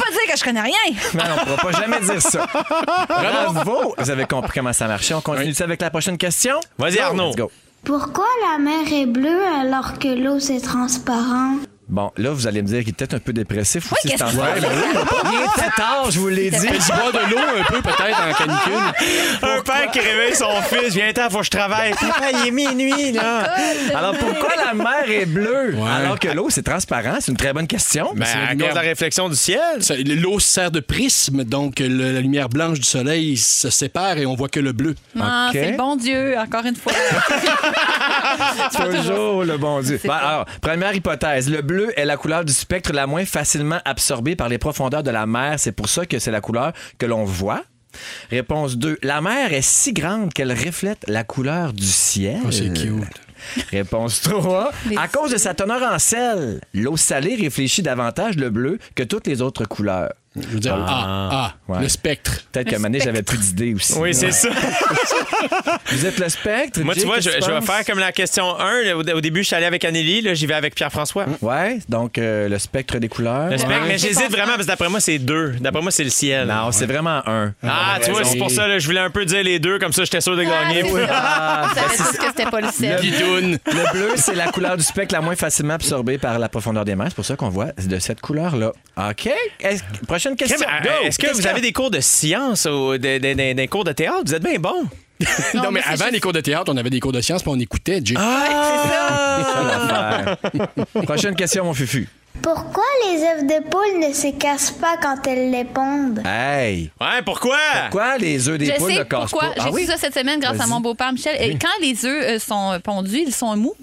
Pas dire que je connais rien. Non, on ne pourra pas jamais dire ça. Bravo! Vous avez compris comment ça marchait. On continue ça avec la prochaine question? Vas-y. Arnaud. Let's go. Pourquoi la mer est bleue alors que l'eau c'est transparent? Bon, là, vous allez me dire qu'il est peut-être un peu dépressif aussi, enfant. c'est? Il était tard, je vous l'ai dit. Il boit de l'eau un peu, peut-être, en canicule. Un père qui réveille son fils. Viens-t'en, faut que je travaille. Papa, il est minuit, là. Alors, pourquoi la mer est bleue? Ouais. alors que l'eau, c'est transparent? C'est une très bonne question. Ben, c'est à cause de la réflexion du ciel. L'eau sert de prisme, donc le- la lumière blanche du soleil se sépare et on voit que le bleu. Ah, c'est le bon Dieu, encore une fois. Toujours le bon Dieu. Pas- alors, première hypothèse. Le bleu est la couleur du spectre la moins facilement absorbée par les profondeurs de la mer. C'est pour ça que c'est la couleur que l'on voit. Réponse 2. La mer est si grande qu'elle reflète la couleur du ciel. Oh, c'est cute. Réponse 3. Les- À cause de sa teneur en sel, l'eau salée réfléchit davantage le bleu que toutes les autres couleurs. Je veux dire, ah, ah, Ouais. le spectre. Peut-être qu'à un moment donné, j'avais plus d'idées aussi. Oui, c'est ça. Vous êtes le spectre? Moi, Jay, tu vois, je, vais faire comme la question 1. Au, au début, je suis allé avec Anneli. Là, j'y vais avec Pierre-François. Ouais, donc euh, le spectre des couleurs. Le spectre, Ouais. mais j'hésite vraiment parce que d'après moi, c'est deux. D'après moi, c'est le ciel. Non, c'est vraiment un. Ah, tu vois, c'est pour ça, là, je voulais un peu dire les deux, comme ça, j'étais sûr de gagner. Ah, Ça fait juste que c'était pas le ciel. Le bleu, c'est la couleur du spectre la moins facilement absorbée par la profondeur des mers. C'est pour ça qu'on voit de cette couleur-là. OK. Prochaine question. Euh, Est-ce que vous avez des cours de science ou des, des- des- des cours de théâtre? Vous êtes bien bon. Non, mais avant juste- les cours de théâtre, on avait des cours de sciences puis on écoutait. Jay. Ah! Prochaine question, mon fufu. Pourquoi les œufs de poule ne se cassent pas quand elles les pondent? Hey! Ouais, pourquoi? Quoi, les œufs des Je poules ne sais cassent pourquoi. pas? J'ai Ah su oui? ça cette semaine grâce à mon beau-père Michel. Et Quand les œufs euh, sont pondus, ils sont mous.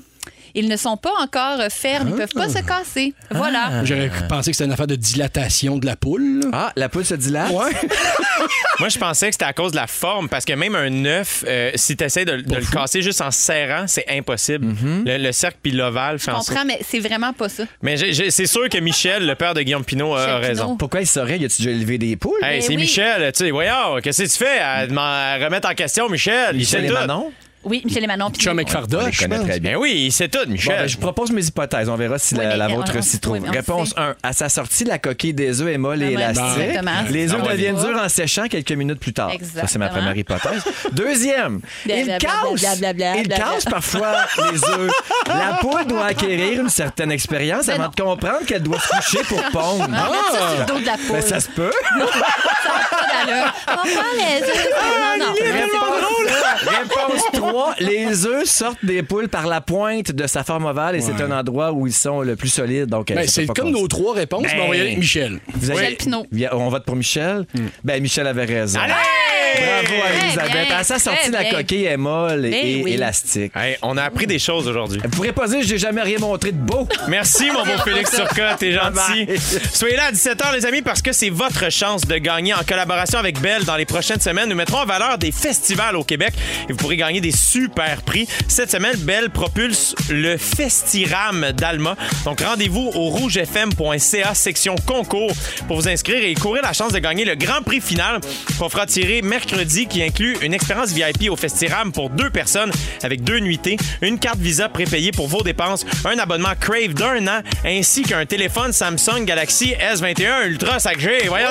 Ils ne sont pas encore fermes. Ils ne peuvent pas se casser. Voilà. J'aurais pensé que c'était une affaire de dilatation de la poule. là. Ah, la poule se dilate? Ouais. Moi, je pensais que c'était à cause de la forme, parce que même un œuf, euh, si tu essaies de, de le casser juste en serrant, c'est impossible. Mm-hmm. le, le cercle puis l'ovale, je Je pense. comprends, mais c'est vraiment pas ça. Mais j'ai- j'ai- c'est sûr que Michel, le père de Guillaume Pinot, a, a Michel raison. Pinot. Pourquoi il saurait? Y a-tu déjà élevé des poules? Hey, Mais c'est oui. Michel, tu sais, voyons, qu'est-ce que tu fais à, demand- à remettre en question, Michel? Il Michel sait et tout. Manon? Oui, Michel et Manon. puis- Chum Fardoche, je connaît pense. très bien. Ben oui, c'est tout, Bon, Michel. ben, je propose mes hypothèses. On verra si Oui, la, mais vôtre s'y trouve. oui, mais Réponse sait. 1. À sa sortie, la coquille des œufs est molle et Ah, ouais, élastique. exactement. Les œufs Ah, deviennent durs en séchant quelques minutes plus tard. Ça, c'est ma Exactement. première hypothèse. Deuxième. Il casse. parfois les œufs. La poule doit acquérir une certaine expérience Ben avant de comprendre qu'elle doit se coucher pour pondre. Ah, ça le dos de la poule. Ben, ça se peut. Pas d'allure. On prend les œufs. Non, non. Réponse 3. Les œufs sortent des poules par la pointe de sa forme ovale et c'est un endroit où ils sont le plus solides. Donc, Ben, euh, ça c'est pas comme nos trois réponses, mais on va y aller avec Michel. Vous avez- Michel Pinault. Vi- On vote pour Michel. Ben, Michel avait raison. Allez! Bravo à Elisabeth. bien, À sa sortie, très la bien. coquille est molle et Ben oui. élastique. Hey, on a appris des choses aujourd'hui. Vous pourrez pas dire que j'ai jamais rien montré de beau. Merci, mon beau Félix Turcotte, t'es gentil. Bye-bye. Soyez là à 17h, les amis, parce que c'est votre chance de gagner en collaboration avec Belle dans les prochaines semaines. Nous mettrons en valeur des festivals au Québec et vous pourrez gagner des super prix. Cette semaine, Belle propulse le Festiram d'Alma. Donc, rendez-vous au rougefm.ca section concours pour vous inscrire et courir la chance de gagner le grand prix final qu'on fera tirer mercredi qui inclut une expérience VIP au Festiram pour deux personnes avec deux nuitées, une carte Visa prépayée pour vos dépenses, un abonnement Crave d'un an ainsi qu'un téléphone Samsung Galaxy S21 Ultra 5G. Voyons!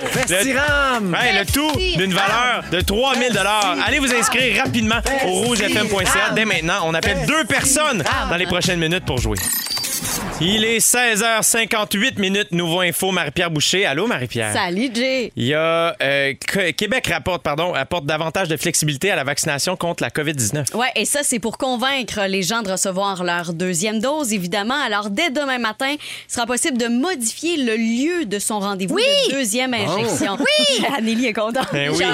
Le- Festiram! Hey, le tout d'une valeur de 3000 Allez vous inscrire rapidement au rougefm.ca dès maintenant. On appelle deux personnes dans les prochaines minutes pour jouer. Il est 16h58 minutes. Nouveau info, Marie-Pierre Boucher. Allô, Marie-Pierre? Salut, Jay. Il y a euh, Québec rapporte, pardon, apporte davantage de flexibilité à la vaccination contre la COVID-19. Ouais, et ça, c'est pour convaincre les gens de recevoir leur deuxième dose, évidemment. Alors, dès demain matin, il sera possible de modifier le lieu de son rendez-vous de deuxième injection. Oui! Anneli est contente. Ben oui.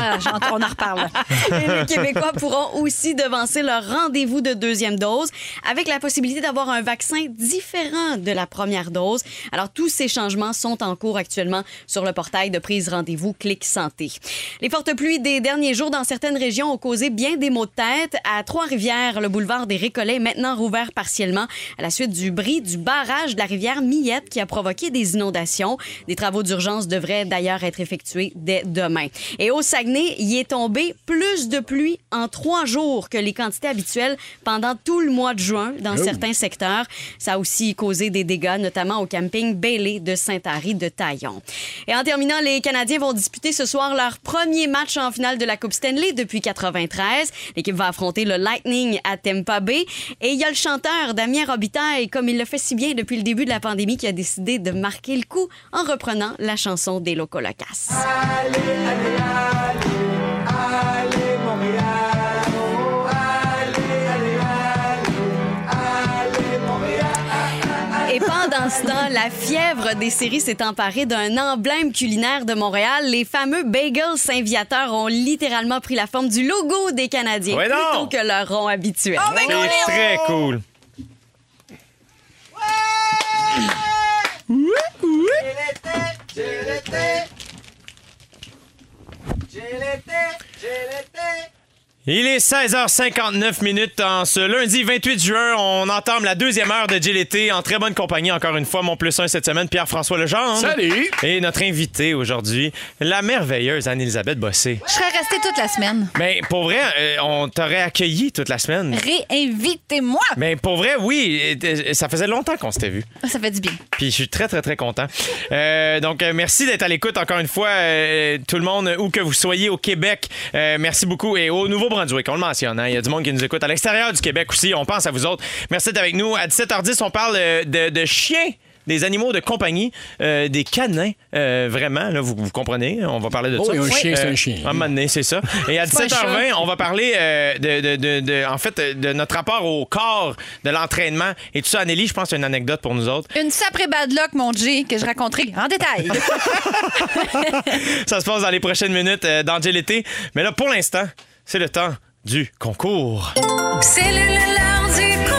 On en reparle. Et les Québécois pourront aussi devancer leur rendez-vous de deuxième dose avec la possibilité d'avoir un vaccin différent de la première dose. Alors, tous ces changements sont en cours actuellement sur le portail de prise rendez-vous Clic Santé. Les fortes pluies des derniers jours dans certaines régions ont causé bien des maux de tête. À Trois-Rivières, le boulevard des Récollets est maintenant rouvert partiellement à la suite du bris du barrage de la rivière Millette qui a provoqué des inondations. Des travaux d'urgence devraient d'ailleurs être effectués dès demain. Et au Saguenay, il est tombé plus de pluie en trois jours que les quantités habituelles pendant tout le mois de juin dans certains secteurs. Ça a aussi causé des dégâts, notamment au camping Bailey de Saint-Henri de Taillon. Et en terminant, les Canadiens vont disputer ce soir leur premier match en finale de la Coupe Stanley depuis 93. L'équipe va affronter le Lightning à Tampa Bay. Et il y a le chanteur Damien Robitaille, comme il le fait si bien depuis le début de la pandémie, qui a décidé de marquer le coup en reprenant la chanson des Locos la fièvre des séries s'est emparée d'un emblème culinaire de Montréal. Les fameux bagels Saint-Viateur ont littéralement pris la forme du logo des Canadiens Ouais, plutôt que leur rond habituel. C'est très cool. Il est 16h59 minutes en ce lundi 28 juin. On entame la deuxième heure de GLT en très bonne compagnie. Encore une fois, mon plus un cette semaine, Pierre-François Legendre. Salut! Et notre invité aujourd'hui, la merveilleuse Anne-Elisabeth Bossé. Je serais restée toute la semaine. Mais pour vrai, euh, on t'aurait accueilli toute la semaine. Réinvitez-moi. Mais pour vrai, oui, euh, ça faisait longtemps qu'on s'était vu. Ça fait du bien. Puis je suis très, très, très content. Euh, donc, euh, merci d'être à l'écoute encore une fois, euh, tout le monde, où que vous soyez au Québec. Euh, merci beaucoup. Et au Nouveau-Brunswick, on le mentionne. hein, Il y a du monde qui nous écoute à l'extérieur du Québec aussi. On pense à vous autres. Merci d'être avec nous. À 17h10, on parle euh, de, de chiens des animaux de compagnie, euh, des canins, euh, vraiment, là, vous, vous comprenez, on va parler de Oh, ça. et un chien, c'est un chien. À un moment donné, c'est ça. Et à pas un 17h20, on va parler euh, de, de- de- de- en fait, de notre rapport au corps, de l'entraînement et tout ça. Anneli, je pense que c'est une anecdote pour nous autres. Une saprée bad luck, mon G, que je raconterai en détail. Ça se passe dans les prochaines minutes euh, dans l'été. Mais là, pour l'instant, c'est le temps du concours. C'est le, du concours.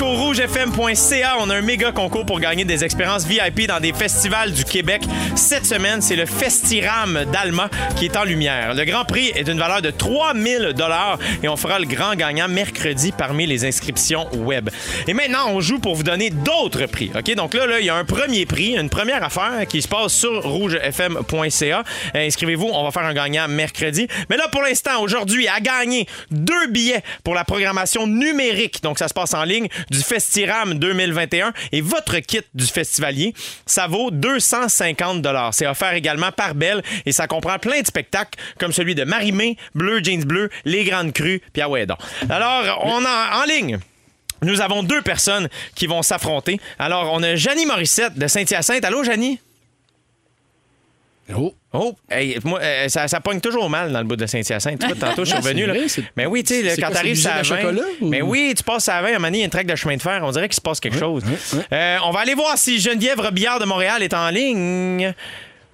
rougefm.ca, on a un méga concours pour gagner des expériences VIP dans des festivals du Québec. Cette semaine, c'est le Festiram d'Alma qui est en lumière. Le grand prix est d'une valeur de 3000 dollars et on fera le grand gagnant mercredi parmi les inscriptions web. Et maintenant, on joue pour vous donner d'autres prix. OK? Donc là, là, il y a un premier prix, une première affaire qui se passe sur rougefm.ca. Euh, Inscrivez-vous, on va faire un gagnant mercredi. Mais là, pour l'instant, aujourd'hui, à gagner deux billets pour la programmation numérique. Donc, ça se passe en ligne du Festiram 2021. Et votre kit du festivalier, ça vaut 250 C'est offert également par Belle et ça comprend plein de spectacles comme celui de Marimé, Bleu Jeans Bleu, Les Grandes Crues, puis. Alors, on a en ligne. Nous avons deux personnes qui vont s'affronter. Alors, on a Janie Morissette de Saint-Hyacinthe. Allô, Janie? Oh. Oh, hey, moi, euh, ça, ça pogne toujours mal dans le bout de Saint-Hyacinthe. Tu vois, Tantôt, je suis Ah, revenu. Là. Mais oui, tu sais, quand t'arrives l'usine à à 20. chocolat, ou- Mais oui, tu passes à 20, à un moment donné, il y a une traque de chemin de fer. On dirait qu'il se passe quelque chose. Euh, on va aller voir si Geneviève Robillard de Montréal est en ligne.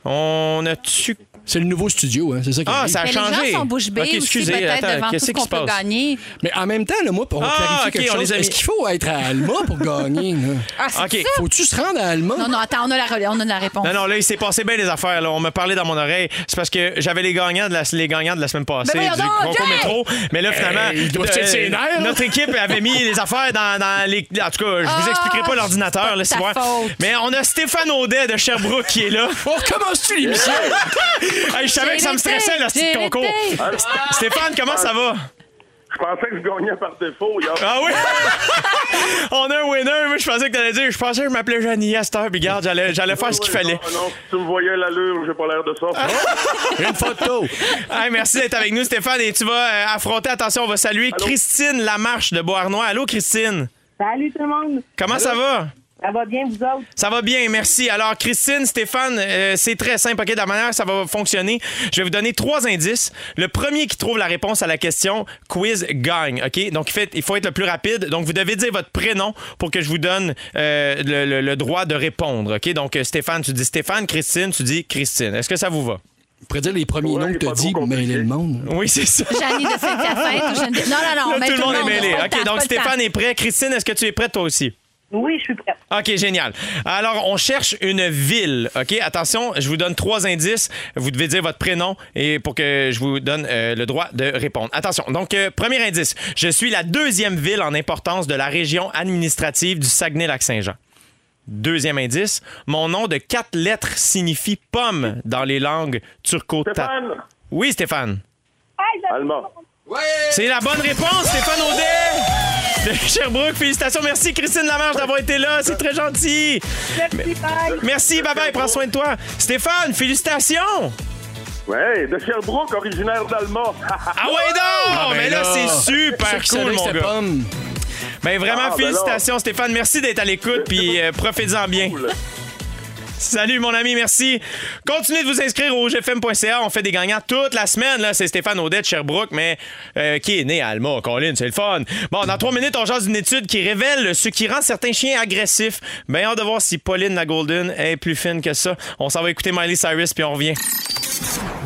On a-tu. C'est le nouveau studio, hein, c'est ça qui Ah, ça a Mais changé. les gens sont bouche bée Ok, aussi, excusez, peut-être, attends, devant tout qu'est-ce ce qui qu'on se peut passe? gagner. Mais en même temps, là, moi, pour Ah, clarifier ok, quelque on les chose, a mis. est-ce qu'il faut être à Alma pour gagner? là? Ah, c'est OK. ça? Faut-tu se rendre à Alma? Non, non, attends, on a la, on a la réponse. Non, non, là, il s'est passé bien des affaires. Là. On m'a parlé dans mon oreille. C'est parce que j'avais les gagnants de la, les gagnants de la semaine passée Mais voyons du donc, concours Jay! métro. Mais là, finalement, Hey, il doit euh, nerfs, là? notre équipe avait mis les affaires dans, dans les. En tout cas, je vous Ah, expliquerai pas l'ordinateur. c'est c'est ta vrai. faute. Mais on a Stéphane Audet de Sherbrooke qui est là. On recommence-tu l'émission? Hey, je savais que ça me stressait, le J'ai concours. été. Stéphane, comment ça va? Je pensais que je gagnais par défaut. hier. Ah oui? On a un winner. Moi, je pensais que t'allais dire, je pensais que je m'appelais Janie à cette heure. Puis, garde, j'allais, j'allais faire ce qu'il Oui, fallait. Non, non, si tu me voyais l'allure, j'ai pas l'air de ça. Une photo. Hey, merci d'être avec nous, Stéphane. Et tu vas euh, affronter, attention, on va saluer Christine Lamarche de Beauharnois. Allô, Christine? Salut tout le monde. Comment ça va? Ça va bien, vous autres? Ça va bien, merci. Alors, Christine, Stéphane, euh, c'est très simple. OK, de la manière ça va fonctionner, je vais vous donner trois indices. Le premier qui trouve la réponse à la question quiz gagne. OK? Donc, il, fait- il faut être le plus rapide. Donc, vous devez dire votre prénom pour que je vous donne euh, le, le- le droit de répondre. OK? Donc, euh, Stéphane, tu dis Stéphane. Christine, tu dis Christine. Est-ce que ça vous va? Dire les premiers Ouais, noms que t'as dit, mêler le monde. Oui, c'est ça. Janie de Geneviève- Non, non, non. Là, mais tout le monde est mêlé. OK, donc Stéphane est prêt. Christine, est-ce que tu es prête toi aussi? Oui, je suis prête. OK, génial. Alors, on cherche une ville. OK, attention, je vous donne trois indices. Vous devez dire votre prénom et pour que je vous donne euh, le droit de répondre. Attention. Donc, euh, premier indice. Je suis la deuxième ville en importance de la région administrative du Saguenay-Lac-Saint-Jean. Deuxième indice. Mon nom de quatre lettres signifie pomme dans les langues turco Stéphane, Oui, Stéphane. Allemand. C'est la bonne réponse, Stéphane Audet de Sherbrooke. Félicitations. Merci, Christine Lamarche, d'avoir été là. C'est très gentil. Merci, bye. Merci, bye bye. Prends soin de toi. Stéphane, félicitations. Ouais, de Sherbrooke, originaire d'Allemand. Ah ouais, non! mais là, c'est super cool, mon gars. pomme. Ben, vraiment, Ah, ben félicitations, Stéphane. Merci d'être à l'écoute, puis euh, profitez-en bien. Cool. Salut, mon ami, merci. Continuez de vous inscrire au gfm.ca. On fait des gagnants toute la semaine. Là, c'est Stéphane Audet de Sherbrooke, mais euh, qui est né à Alma. Colin, c'est le fun. Bon, dans trois minutes, on jase d'une étude qui révèle ce qui rend certains chiens agressifs. Ben, hâte de voir si Pauline la Golden est plus fine que ça. On s'en va écouter Miley Cyrus, puis on revient.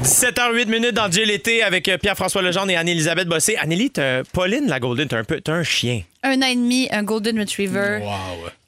17h08 minutes dans Dieu l'été avec euh, Pierre-François Legendre et Anne-Elisabeth Bossé. Annélie, Pauline la Golden, t'as un, peu, t'as un chien. Un an et demi, un Golden Retriever. Wow.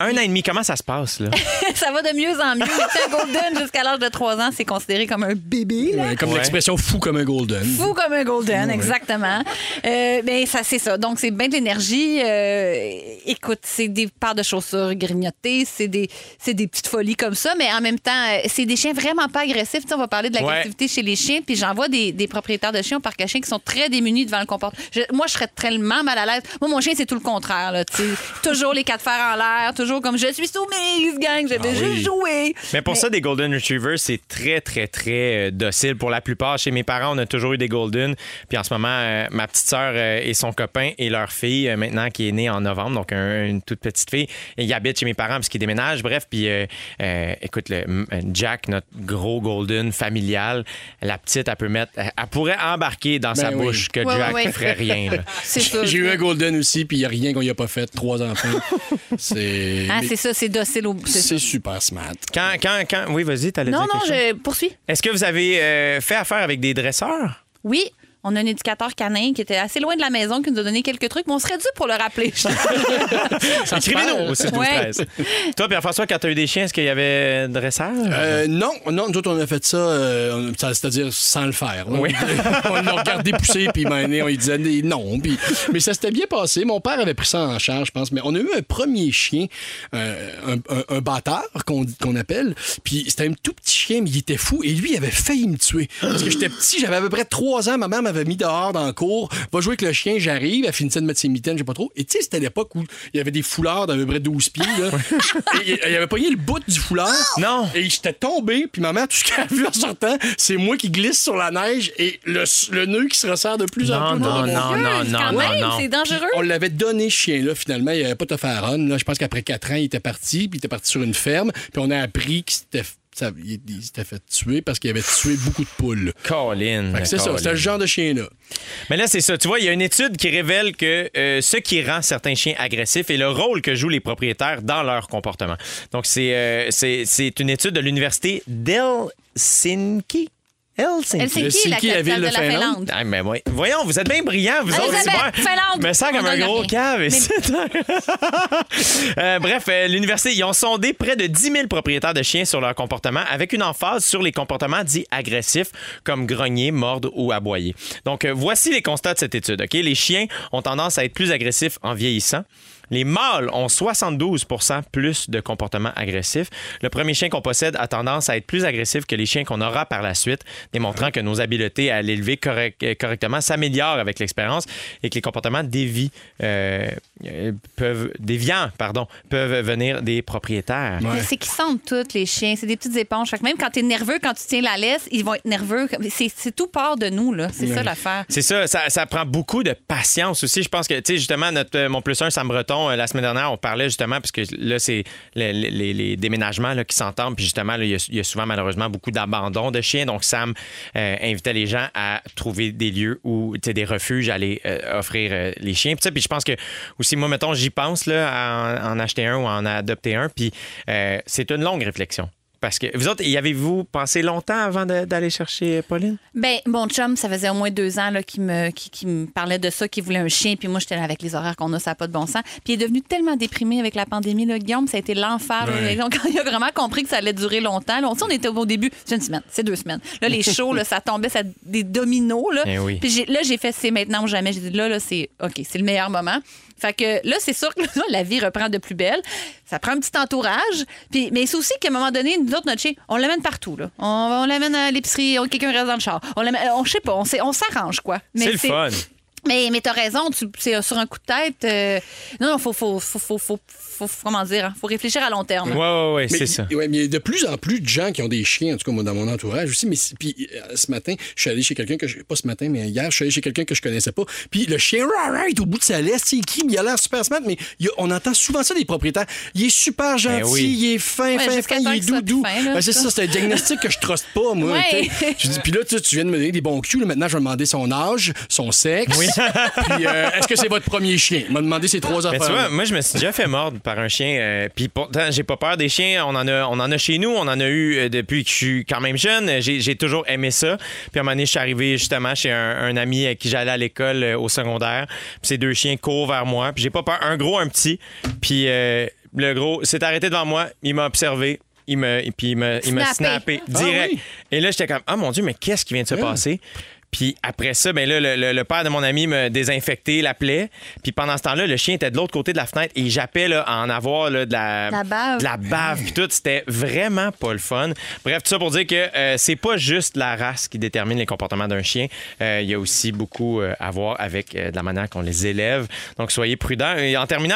Un an et demi, comment ça se passe, là? ça va de mieux en mieux. Un Golden, jusqu'à l'âge de 3 ans, c'est considéré comme un bébé. Là. Ouais, comme Ouais. l'expression fou comme un golden. Fou comme un golden, exactement. Euh, ben ça c'est ça. Donc c'est bien de l'énergie. Euh, écoute, c'est des paires de chaussures grignotées, c'est des c'est des petites folies comme ça, mais en même temps, euh, c'est des chiens vraiment pas agressifs. Tu sais, on va parler de l'agressivité chez les chiens, puis j'en vois des, des propriétaires de chiens au parc à chiens qui sont très démunis devant le comportement. Je- moi, je serais tellement mal à l'aise. Moi, mon chien, c'est tout le contraire. Là, toujours les quatre fers en l'air, toujours comme je suis soumise, gang, je vais Ah juste oui. jouer. Mais pour ça, des Golden Retrievers, c'est très, très, très euh, docile pour la plupart. Chez mes parents, on a toujours eu des Golden. Puis en ce moment, euh, ma petite sœur euh, et son copain et leur fille, maintenant qui est née en novembre, donc un- une toute petite fille, ils habitent chez mes parents parce qu'ils déménagent. Bref, puis écoute, le, Jack, notre gros Golden familial, la petite, elle peut mettre, elle, pourrait embarquer dans sa Ben oui. bouche que Ouais, Jack ouais, ouais. ferait rien. J'ai eu un golden aussi, puis il n'y a rien qu'on y a pas fait. Trois enfants. C'est. Ah, mais c'est ça, c'est docile au. c'est super smart. Quand, quand, quand, oui, vas-y, t'allais Non, dire non, chose? je poursuis. Est-ce que vous avez euh, fait affaire avec des dresseurs? Oui. On a un éducateur canin qui était assez loin de la maison, qui nous a donné quelques trucs, mais on serait dû pour le rappeler. Écrivez-nous au 6 12 Ouais. 13. Toi, Pierre-François, quand tu as eu des chiens, est-ce qu'il y avait dressage? Euh, non, non, nous autres, on a fait ça, euh, c'est-à-dire sans le faire. Oui. on l'a regardé pousser, puis ben, on lui disait non. puis- mais ça s'était bien passé. Mon père avait pris ça en charge, je pense. Mais on a eu un premier chien, euh, un, un- un bâtard qu'on qu'on appelle. Puis c'était un tout petit chien, mais il était fou. Et lui, il avait failli me tuer. Parce que j'étais petit, j'avais à peu près trois ans. Ma mère m'avait mis dehors dans le cours. Va jouer avec le chien, j'arrive. Elle finissait de mettre ses mitaines, je sais pas trop. Et tu sais, c'était l'époque où il y avait des foulards d'à peu près 12 pieds. Là. Et il avait pogné le bout du foulard. Non. Et j'étais tombé, puis ma mère, tout ce qu'elle a vu en sortant, c'est moi qui glisse sur la neige et le, le nœud qui se resserre de plus en Non, plus. non, non, non, non, Quand non, même, c'est dangereux. On l'avait donné ce chien-là, finalement. Il n'y avait pas de faire run. Là. Je pense qu'après quatre ans, il était parti, puis il était parti sur une ferme. Puis on a appris qu'il s'était ça- il, il s'était fait tuer parce qu'il avait tué beaucoup de poules. Colin. C'est ça, c'était le genre de chien-là. Mais là, c'est ça. Tu vois, il y a une étude qui révèle que euh, ce qui rend certains chiens agressifs est le rôle que jouent les propriétaires dans leur comportement. Donc, c'est euh, c'est- c'est une étude de l'université d'Helsinki. Helsinki. Helsinki, la capitale ville de la Finlande? Ah, mais ouais. Voyons, vous êtes bien brillants, vous autres. Elisabeth, Finlande. Me sens comme un donne gros rien. cave. Euh, bref, euh, l'université, ils ont sondé près de 10 000 propriétaires de chiens sur leur comportement avec une emphase sur les comportements dits agressifs comme grogner, mordre ou aboyer. Donc, euh, voici les constats de cette étude. ok? Les chiens ont tendance à être plus agressifs en vieillissant. Les mâles ont 72% plus de comportements agressifs. Le premier chien qu'on possède a tendance à être plus agressif que les chiens qu'on aura par la suite, démontrant que nos habiletés à l'élever euh, correctement s'améliorent avec l'expérience et que les comportements dévi- euh, euh, peuvent, déviants pardon, peuvent venir des propriétaires. Mais c'est qu'ils sentent tous, les chiens. C'est des petites éponges. Fait que même quand tu es nerveux, quand tu tiens la laisse, ils vont être nerveux. C'est c'est tout part de nous, là. C'est ça l'affaire. C'est ça, ça, ça prend beaucoup de patience aussi. Je pense que, tu sais, justement, notre, euh, mon plus un, Sam Breton, euh, la semaine dernière, on parlait justement, parce que là, c'est le- le- les, les déménagements là, qui s'entendent, puis justement, il y, a- il y a souvent, malheureusement, beaucoup d'abandon de chiens. Donc, Sam euh, invitait les gens à trouver des lieux où, tu sais, des refuges, à aller euh, offrir euh, les chiens. Puis, ça, puis je pense que, aussi, moi, mettons, j'y pense, là, à en, en acheter un ou à en adopter un, puis euh, c'est une longue réflexion. Parce que vous autres, y avez-vous pensé longtemps avant d'aller chercher Pauline? Ben, mon chum, ça faisait au moins deux ans là, qu'il me, qu'il me parlait de ça, qu'il voulait un chien. Puis moi, j'étais là avec les horaires qu'on a, ça n'a pas de bon sens. Puis il est devenu tellement déprimé avec la pandémie, là, Guillaume, ça a été l'enfer. Ouais. Il a vraiment compris que ça allait durer longtemps. Là, on, on était au début, c'est une semaine, c'est deux semaines. Là, les shows, là, ça tombait, ça, des dominos. Là. Eh oui. Puis j'ai- là, j'ai fait c'est maintenant ou jamais. J'ai dit là, là, c'est OK, c'est le meilleur moment. Fait que là, c'est sûr que là, la vie reprend de plus belle. Ça prend un petit entourage. Puis, mais c'est aussi qu'à un moment donné, nous autres, notre chien, on l'amène partout. Là. On, on l'amène à l'épicerie, on- quelqu'un reste dans le char. On l'amène, on, je sais pas, on, s'arrange, quoi. Mais C'est le fun. Mais, mais t'as raison, tu- c'est sur un coup de tête. euh, non, non, faut, faut, faut, faut, faut, faut- comment dire, hein, faut réfléchir à long terme. Ouais, ouais, ouais, c'est ça. ouais, mais il y a de plus en plus de gens qui ont des chiens, en tout cas moi, dans mon entourage aussi. Mais puis euh, ce matin, je suis allé chez quelqu'un que je, pas ce matin, mais hier, je suis allé chez quelqu'un que je connaissais pas. Puis le chien est au bout de sa laisse, c'est qui Il a l'air super smart, mais il on entend souvent ça des propriétaires. Il est super gentil, Ben oui. il est fin, Ouais, fin, fin, il est doudou. Ben, c'est ça. c'est un diagnostic que je truste pas, moi. Ouais. tu sais. Je dis, puis là, tu, tu viens de me donner des bons culs. là. Maintenant, je vais demander son âge, son sexe. puis euh, est-ce que c'est votre premier chien? Il m'a demandé ces trois Mais affaires. tu vois, moi, je me suis déjà fait mordre par un chien. euh, Puis pourtant, j'ai pas peur des chiens. On en a, on en a chez nous. On en a eu euh, depuis que je suis quand même jeune. J'ai j'ai toujours aimé ça. Puis à un moment donné, je suis arrivé justement chez un, un ami avec qui j'allais à l'école euh, au secondaire. Puis ces deux chiens courent vers moi. Puis j'ai pas peur. Un gros, un petit. Puis euh, le gros s'est arrêté devant moi. Il m'a observé. Il me, et puis il m'a il m'a Snappé. direct. Ah oui? Et là, j'étais comme, ah mon Dieu, mais qu'est-ce qui vient de se passer? Puis après ça, ben là, le, le- le père de mon ami me désinfectait la plaie. Puis pendant ce temps-là, le chien était de l'autre côté de la fenêtre et j'appelais là, à en avoir là, de la, La bave. de la bave puis tout. C'était vraiment pas le fun. Bref, tout ça pour dire que euh, c'est pas juste la race qui détermine les comportements d'un chien. Euh, Il y a aussi beaucoup euh, à voir avec de la manière qu'on les élève. Donc soyez prudents. Et en terminant,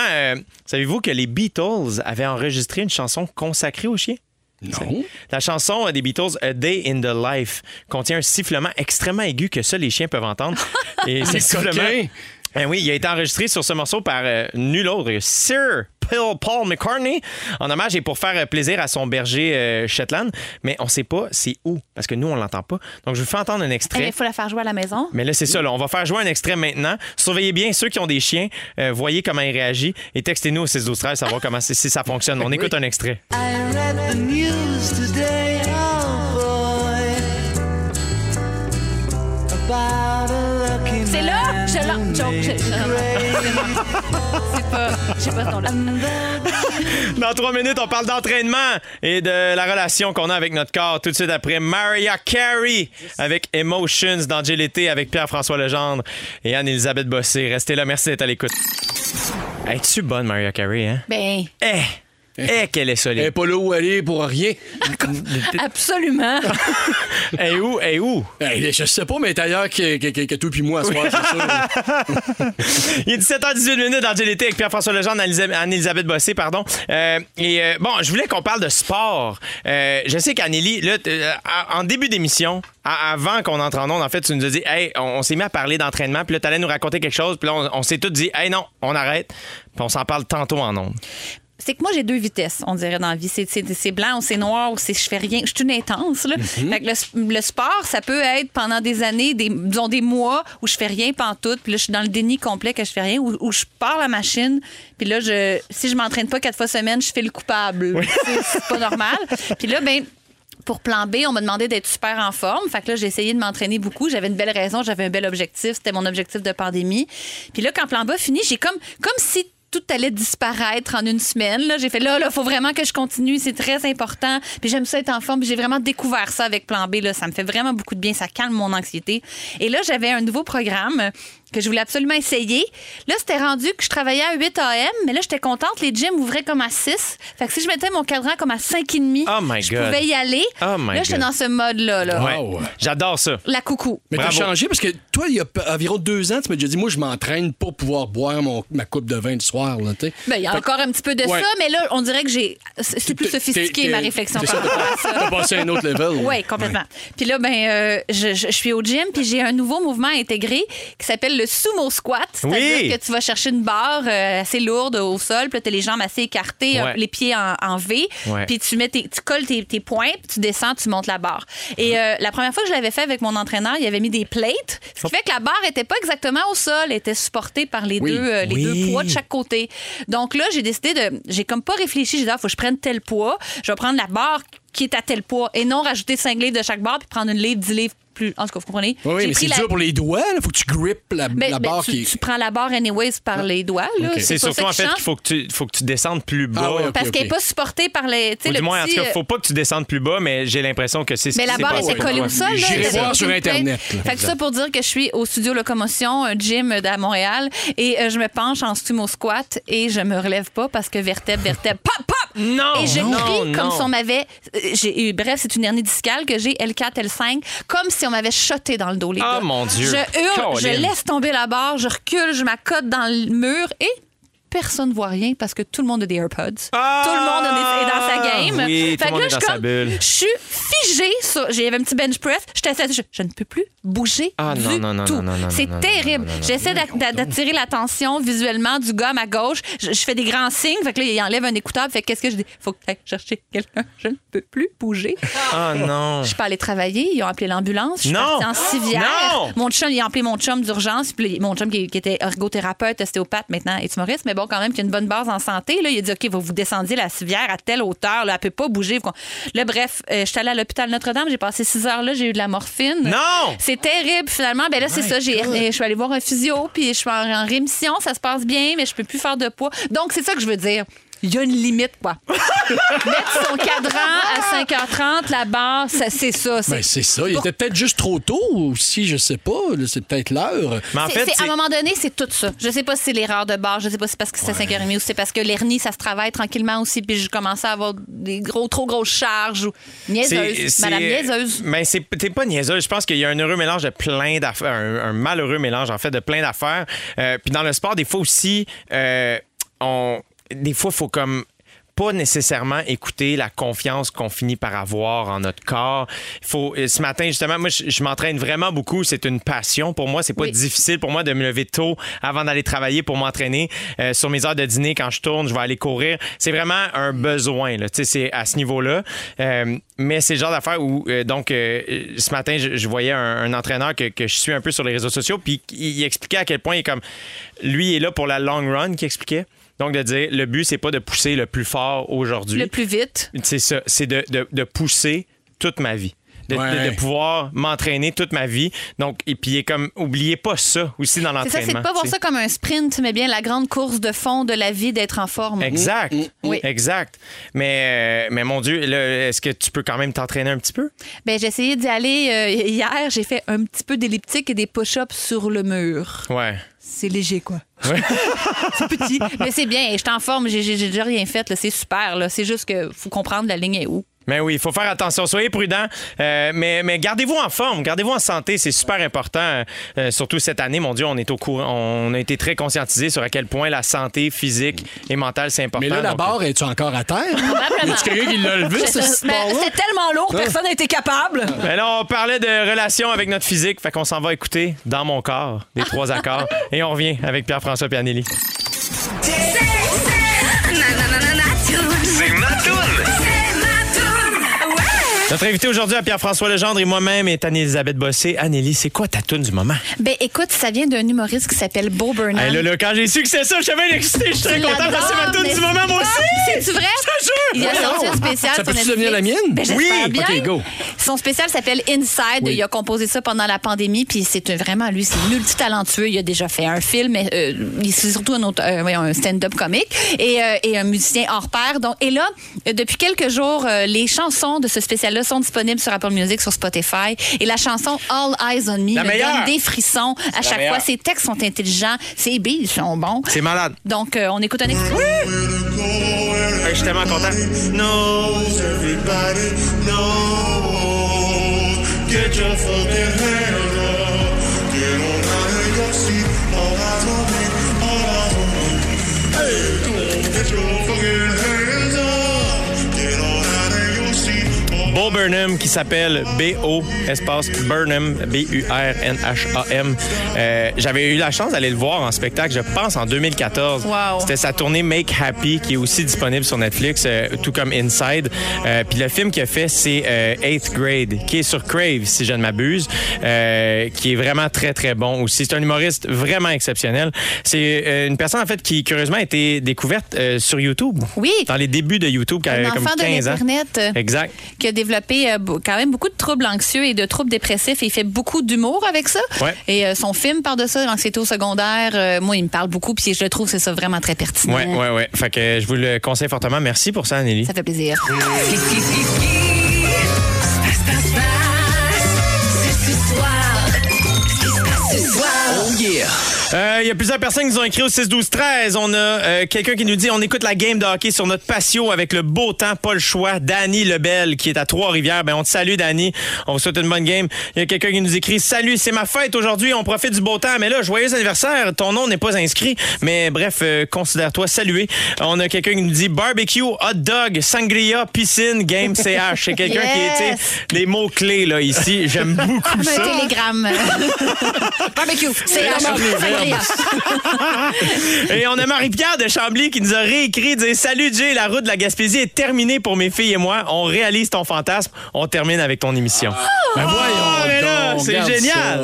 savez-vous que les Beatles avaient enregistré une chanson consacrée aux chiens? Non. La chanson euh, des Beatles, A Day in the Life, contient un sifflement extrêmement aigu que seuls les chiens peuvent entendre. Et ce Les sifflement. Ben oui, il a été enregistré sur ce morceau par euh, nul autre, que Sir Paul, Paul McCartney, en hommage et pour faire euh, plaisir à son berger euh, Shetland. Mais on sait pas c'est où, parce que nous, on l'entend pas. Donc, je vous fais entendre un Il extrait. faut la faire jouer à la maison. Mais là, c'est ça. Là. On va faire jouer un extrait maintenant. Surveillez bien ceux qui ont des chiens. euh, voyez comment ils réagissent. Et textez-nous au 6 12 13 savoir comment si ça fonctionne. On écoute un extrait. I read the news today, c'est pas, j'ai pas ton là. Dans trois minutes, on parle d'entraînement et de la relation qu'on a avec notre corps. Tout de suite après, Mariah Carey avec Emotions dans l'été avec Pierre-François Legendre et Anne-Elisabeth Bossé. Restez là, merci d'être à l'écoute. Es-tu bonne, Mariah Carey, hein? Ben, Eh! Eh, qu'elle est Elle solide. est pas là où aller pour rien. absolument. Et où? Et où? Hey, je sais pas, mais elle est ailleurs que, que, que, que toi puis moi ce soir, c'est sûr. Il est 17h18 minutes dans l'été avec Pierre-François Legendre, Anne-Elisabeth- Bossé, pardon. Euh, et euh, bon, je voulais qu'on parle de sport. Euh, je sais euh, en début d'émission, a- avant qu'on entre en onde, en fait, tu nous as dit, hey, on, on s'est mis à parler d'entraînement, puis là, t'allais nous raconter quelque chose, puis là, on, on s'est tous dit, hey, non, on arrête, puis on s'en parle tantôt en onde. C'est que moi, j'ai deux vitesses, on dirait, dans la vie. C'est, blanc ou c'est noir ou c'est je fais rien. Je suis une intense, là. Fait que le, le sport, ça peut être pendant des années, des, disons des mois où je fais rien pantoute, puis là, je suis dans le déni complet que je fais rien, où, où je pars la machine, puis là, je, si je m'entraîne pas quatre fois semaine, je fais le coupable. C'est, c'est pas normal. Puis là, ben pour plan B, on m'a demandé d'être super en forme. Fait que là, j'ai essayé de m'entraîner beaucoup. J'avais une belle raison, j'avais un bel objectif. C'était mon objectif de pandémie. Puis là, quand plan B a fini, j'ai comme, comme si tout allait disparaître en une semaine. J'ai fait là, là, faut vraiment que je continue. C'est très important. Puis j'aime ça être en forme. J'ai vraiment découvert ça avec plan B. Ça me fait vraiment beaucoup de bien. Ça calme mon anxiété. Et là, j'avais un nouveau programme que je voulais absolument essayer. Là, c'était rendu que je travaillais à 8 AM, mais là, j'étais contente. Les gyms ouvraient comme à 6. Fait que si je mettais mon cadran comme à 5,5, Oh my je God. pouvais y aller. Oh my là, j'étais God. dans ce mode-là. Là. Ouais. J'adore ça. La coucou. Mais t'as Bravo. changé parce que toi, il y a p- environ deux ans, tu m'as déjà dit, moi, je m'entraîne pour pouvoir boire mon, ma coupe de vin le soir. Là. Ben, il y a Fait- encore un petit peu de Ouais. ça, mais là, on dirait que j'ai. C'est c'est plus T'es- sophistiqué, t'es- ma réflexion c'est par ça, rapport à ça. T'as passé à un autre level. Oui, complètement. Puis là, ben, euh, je, je- je suis au gym, puis j'ai un nouveau mouvement intégré qui s'appelle le sumo squat. C'est-à-dire Oui. que tu vas chercher une barre euh, assez lourde au sol, puis tu as les jambes assez écartées, Ouais. euh, les pieds en, en V, Ouais. puis tu, mets tes- tu colles tes, tes poings, puis tu descends, tu montes la barre. Et euh, la première fois que je l'avais fait avec mon entraîneur, il avait mis des plates, ce qui fait que la barre était pas exactement au sol, elle était supportée par les, Oui. deux, euh, les Oui. deux poids de chaque côté. Donc là, j'ai décidé de. J'ai comme pas réfléchi. J'ai dit, il faut que je prenne tel poids. Je vais prendre la barre qui est à tel poids et non rajouter 5 livres de chaque barre puis prendre une livre, 10 livres plus. En tout cas, vous comprenez? Oui, mais c'est la- dur pour les doigts. Il faut que tu grippes la, Ben, la ben, barre tu, qui est. tu prends la barre anyways par les doigts. là. Ok. C'est surtout en fait qu'il faut que tu faut que tu descendes plus bas. Ah. Parce qu'elle n'est pas supportée par les. tu sais, Ou le du moins, en tout cas, euh, faut pas que tu descendes plus bas, mais j'ai l'impression que c'est ce Mais la barre était collée au sol. là. J'irai voir sur. Internet. Fait que ça pour dire que je suis au studio Locomotion, un gym à Montréal, et euh, je me penche en sumo squat et je me relève pas parce que vertèbre, vertèbre, pop, pop! Non! Et je non, crie comme non. si on m'avait. euh, Bref, c'est une hernie discale que j'ai L4, L5, comme si on m'avait shoté dans le dos, les Ah, gars. mon Dieu. Je hurle, je laisse tomber la barre, je recule, je m'accote dans le mur et. Personne ne voit rien parce que tout le monde a des AirPods. Ah! tout le monde est dans sa game. Oui, Fait que là, je dans sa comme- bulle. Je suis figée sur. J'avais un petit bench press. J'étais assise, je, je ne peux plus bouger Ah, du non, non, non, tout. C'est terrible. J'essaie d'a- d'a- d'attirer l'attention visuellement du gars à ma gauche. Je, je fais des grands signes. Fait que là, il enlève un écouteur. Fait que qu'est-ce que je dis? Faut que j'aille chercher quelqu'un. Je ne peux plus bouger. Ah non. Je suis pas allée travailler. Ils ont appelé l'ambulance. Je suis Non! en civière. Non! Mon chum, ils ont appelé mon chum d'urgence. Mon chum qui, qui était ergothérapeute, ostéopathe, maintenant est humoriste, mais bon, quand même, qui a une bonne base en santé. Là, il a dit OK, vous vous descendiez la civière à telle hauteur. Là, elle peut pas bouger. Là, bref, euh, je suis allée à l'hôpital Notre-Dame. J'ai passé six heures là. J'ai eu de la morphine. Non! C'est terrible, finalement. Ben là, c'est ça. J'ai, je suis allée voir un physio, puis je suis en, en rémission. Ça se passe bien, mais je peux plus faire de poids. Donc, c'est ça que je veux dire. Il y a une limite, quoi. Mettre son cadran à 5h30, la barre, ça, c'est ça. C'est, Ben, c'est ça. Il était peut-être juste trop tôt aussi, je sais pas. C'est peut-être l'heure. Mais en c'est- fait, à un moment donné, c'est tout ça. Je sais pas si c'est l'erreur de barre, je sais pas si c'est parce que c'est 5h30 ou si c'est parce que l'hernie, ça se travaille tranquillement aussi, puis je commençais à avoir des gros, trop grosses charges ou niaiseuse. Madame niaiseuse. Mais c'est t'es pas niaiseuse. Je pense qu'il y a un heureux mélange de plein d'affaires, un, un malheureux mélange en fait de plein d'affaires. Euh, puis dans le sport, des fois aussi, euh, on, des fois, faut comme pas nécessairement écouter la confiance qu'on finit par avoir en notre corps. Il faut euh, ce matin justement moi je, je m'entraîne vraiment beaucoup, c'est une passion pour moi, c'est pas Oui. difficile pour moi de me lever tôt avant d'aller travailler pour m'entraîner Euh, sur mes heures de dîner quand je tourne, je vais aller courir. C'est vraiment un besoin là, tu sais c'est à ce niveau-là. Euh, mais c'est le genre d'affaire où euh, donc ce matin je, je voyais un, un entraîneur que, que je suis un peu sur les réseaux sociaux puis il, il expliquait à quel point il est comme lui il est là pour la long run qui expliquait. Donc de dire le but c'est pas de pousser le plus fort aujourd'hui. Le plus vite. C'est ça, c'est de, de- de pousser toute ma vie. De, Ouais. pouvoir m'entraîner toute ma vie. Donc, et puis, comme, oubliez pas ça aussi dans C'est ça, c'est l'entraînement. de pas voir ça comme un sprint, mais bien la grande course de fond de la vie d'être en forme. Exact. Oui. Exact. Mais, euh, mais mon Dieu, là, est-ce que tu peux quand même t'entraîner un petit peu? Ben, j'ai essayé d'y aller euh, hier. J'ai fait un petit peu d'elliptique et des push-ups sur le mur. Ouais. C'est léger, quoi. C'est petit. Mais c'est bien. Je suis en forme. J'ai j'ai- j'ai déjà rien fait. là. C'est super. là. C'est juste que faut comprendre la ligne est où. Mais oui, il faut faire attention. Soyez prudents. Euh, mais mais gardez-vous en forme, gardez-vous en santé. C'est super important. Euh, surtout cette année, mon Dieu, on est au courant. On a été très conscientisés sur à quel point la santé physique et mentale, c'est important. Mais là, la Donc, barre, es-tu encore à terre? A-tu quelqu'un qui l'a levé, ce Mais sport-là? C'était tellement lourd, personne n'a été capable. Ben là, on parlait de relation avec notre physique, fait qu'on s'en va écouter dans mon corps, les trois accords, et on revient avec Pierre-François Pianelli. Notre invité aujourd'hui à Pierre-François Legendre et moi-même est Anne-Elisabeth Bossé. Annélie, c'est quoi ta toune du moment? Ben, écoute, ça vient d'un humoriste qui s'appelle Bo Burnham. Hey, là, là, quand j'ai su que c'est ça, je suis bien excité. Je suis très Tu content parce que c'est ma mais du moment, moi c'est- aussi. C'est-tu vrai? Je te jure. Il a sorti un spécial Ça Netflix. devenir la mienne? Ben, Oui. bien. OK, go. Son spécial s'appelle Inside. Oui. Il a composé ça pendant la pandémie. Puis c'est vraiment, lui, c'est multitalentueux. Il a déjà fait un film. mais, euh, il- c'est surtout un, autre- euh, un stand-up comique et, euh, et un musicien hors pair. Donc, et là, depuis quelques jours, euh, les chansons de ce sont disponibles sur Apple Music, sur Spotify. Et la chanson All Eyes on Me La me meilleure. donne des frissons à chaque meilleure. fois. Ses textes sont intelligents. Ses billes sont bons. C'est malade. Donc, euh, on écoute un extrait. Hey, je suis tellement content. No. Bo Burnham qui s'appelle B-O espace Burnham B-U-R-N-H-A-M. Euh, J'avais eu la chance d'aller le voir en spectacle, je pense en 2014. Wow. C'était sa tournée Make Happy qui est aussi disponible sur Netflix, euh, tout comme Inside. Euh, Puis le film qu'il a fait, c'est Eighth Grade, qui est sur Crave, si je ne m'abuse, qui est vraiment très très bon aussi. C'est un humoriste vraiment exceptionnel. C'est une personne en fait qui curieusement a été découverte sur YouTube. Oui. Dans les débuts de YouTube, quand Un avait comme enfant de 15 ans. Exact. qui a développé euh, quand même beaucoup de troubles anxieux et de troubles dépressifs et il fait beaucoup d'humour avec ça. Ouais. Et euh, son film parle de ça, l'anxiété au secondaire, euh, moi, il me parle beaucoup puis je le trouve c'est ça vraiment très pertinent. Ouais, ouais, ouais. Fait que euh, je vous le conseille fortement. Merci pour ça, Anneli. Ça fait plaisir. Yeah! Euh, Il y a plusieurs personnes qui nous ont écrit au 6-12-13. On a euh, quelqu'un qui nous dit on écoute la game de hockey sur notre patio avec le beau temps, pas le choix. Danny Lebel qui est à Trois-Rivières. Ben, on te salue, Danny. On vous souhaite une bonne game. Il y a quelqu'un qui nous écrit Salut, c'est ma fête aujourd'hui. On profite du beau temps. Mais là, joyeux anniversaire. Ton nom n'est pas inscrit. Mais bref, euh, considère-toi salué. On a quelqu'un qui nous dit barbecue, hot dog, sangria, piscine, game CH. C'est quelqu'un qui était des mots-clés là ici. J'aime beaucoup ça. un télégramme. Barbecue. C'est Et on a Marie-Pierre de Chambly qui nous a réécrit dire Salut Jay, la route de la Gaspésie est terminée pour mes filles et moi. On réalise ton fantasme. On termine avec ton émission. Ben voyons Ah, mais là, donc, c'est génial.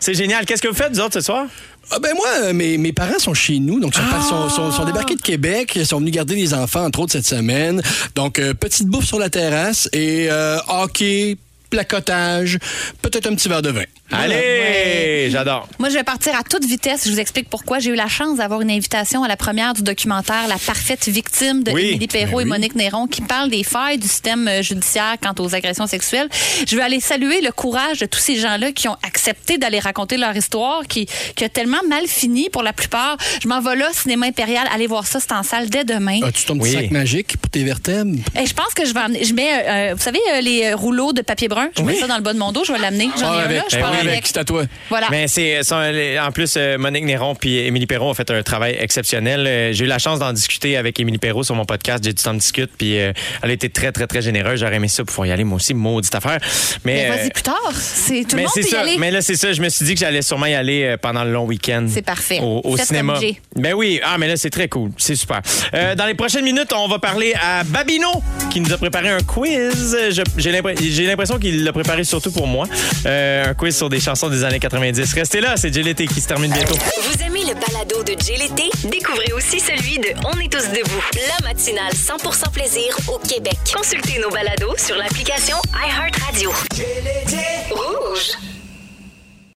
C'est génial. Qu'est-ce que vous faites, vous autres, ce soir? Ah ben moi, euh, mes, mes parents sont chez nous, donc sont, sont, sont, sont débarqués de Québec, ils sont venus garder les enfants, entre autres, cette semaine. Donc, euh, petite bouffe sur la terrasse et euh, hockey, placotage, peut-être un petit verre de vin. Allez, j'adore. Moi, je vais partir à toute vitesse. Je vous explique pourquoi. J'ai eu la chance d'avoir une invitation à la première du documentaire La parfaite victime de Oui. Émilie Perrault Ben et oui. Monique Néron qui parle des failles du système euh, judiciaire quant aux agressions sexuelles. Je veux aller saluer le courage de tous ces gens-là qui ont accepté d'aller raconter leur histoire, qui, qui a tellement mal fini pour la plupart. Je m'en vais là, Cinéma Impérial. Allez voir ça, c'est en salle dès demain. As-tu ton petit Oui. sac magique pour tes vertèbres? Et je pense que je vais emmener, je mets, euh, euh, vous savez, euh, les rouleaux de papier brun? Je mets ça dans le bas de mon dos. Je vais l'amener. J'en ai un là. Je Ben pars oui, avec. C'est à toi. Voilà. Mais c'est en plus euh, Monique Néron puis Émilie Perrault ont fait un travail exceptionnel. Euh, J'ai eu la chance d'en discuter avec Émilie Perrault sur mon podcast. J'ai du temps de discute puis euh, elle a été très très très généreuse. J'aurais aimé ça pour pouvoir y aller moi aussi, maudite affaire. Mais, Mais vas-y plus tard. C'est tout le monde y aller. Mais là, c'est ça. Je me suis dit que j'allais sûrement y aller pendant le long week-end. C'est parfait. Au, cinéma. Ben oui. Ah, mais là, c'est très cool. C'est super. Euh, dans les prochaines minutes, on va parler à Babino qui nous a préparé un quiz. J'ai l'impression qu'il l'a préparé surtout pour moi. Euh, un quiz sur des chansons des années 90. Restez là, c'est JLT qui se termine bientôt. Vous aimez le balado de l'été, découvrez aussi celui de On est tous debout, la matinale 100% plaisir au Québec. Consultez nos balados sur l'application iHeartRadio. Rouge.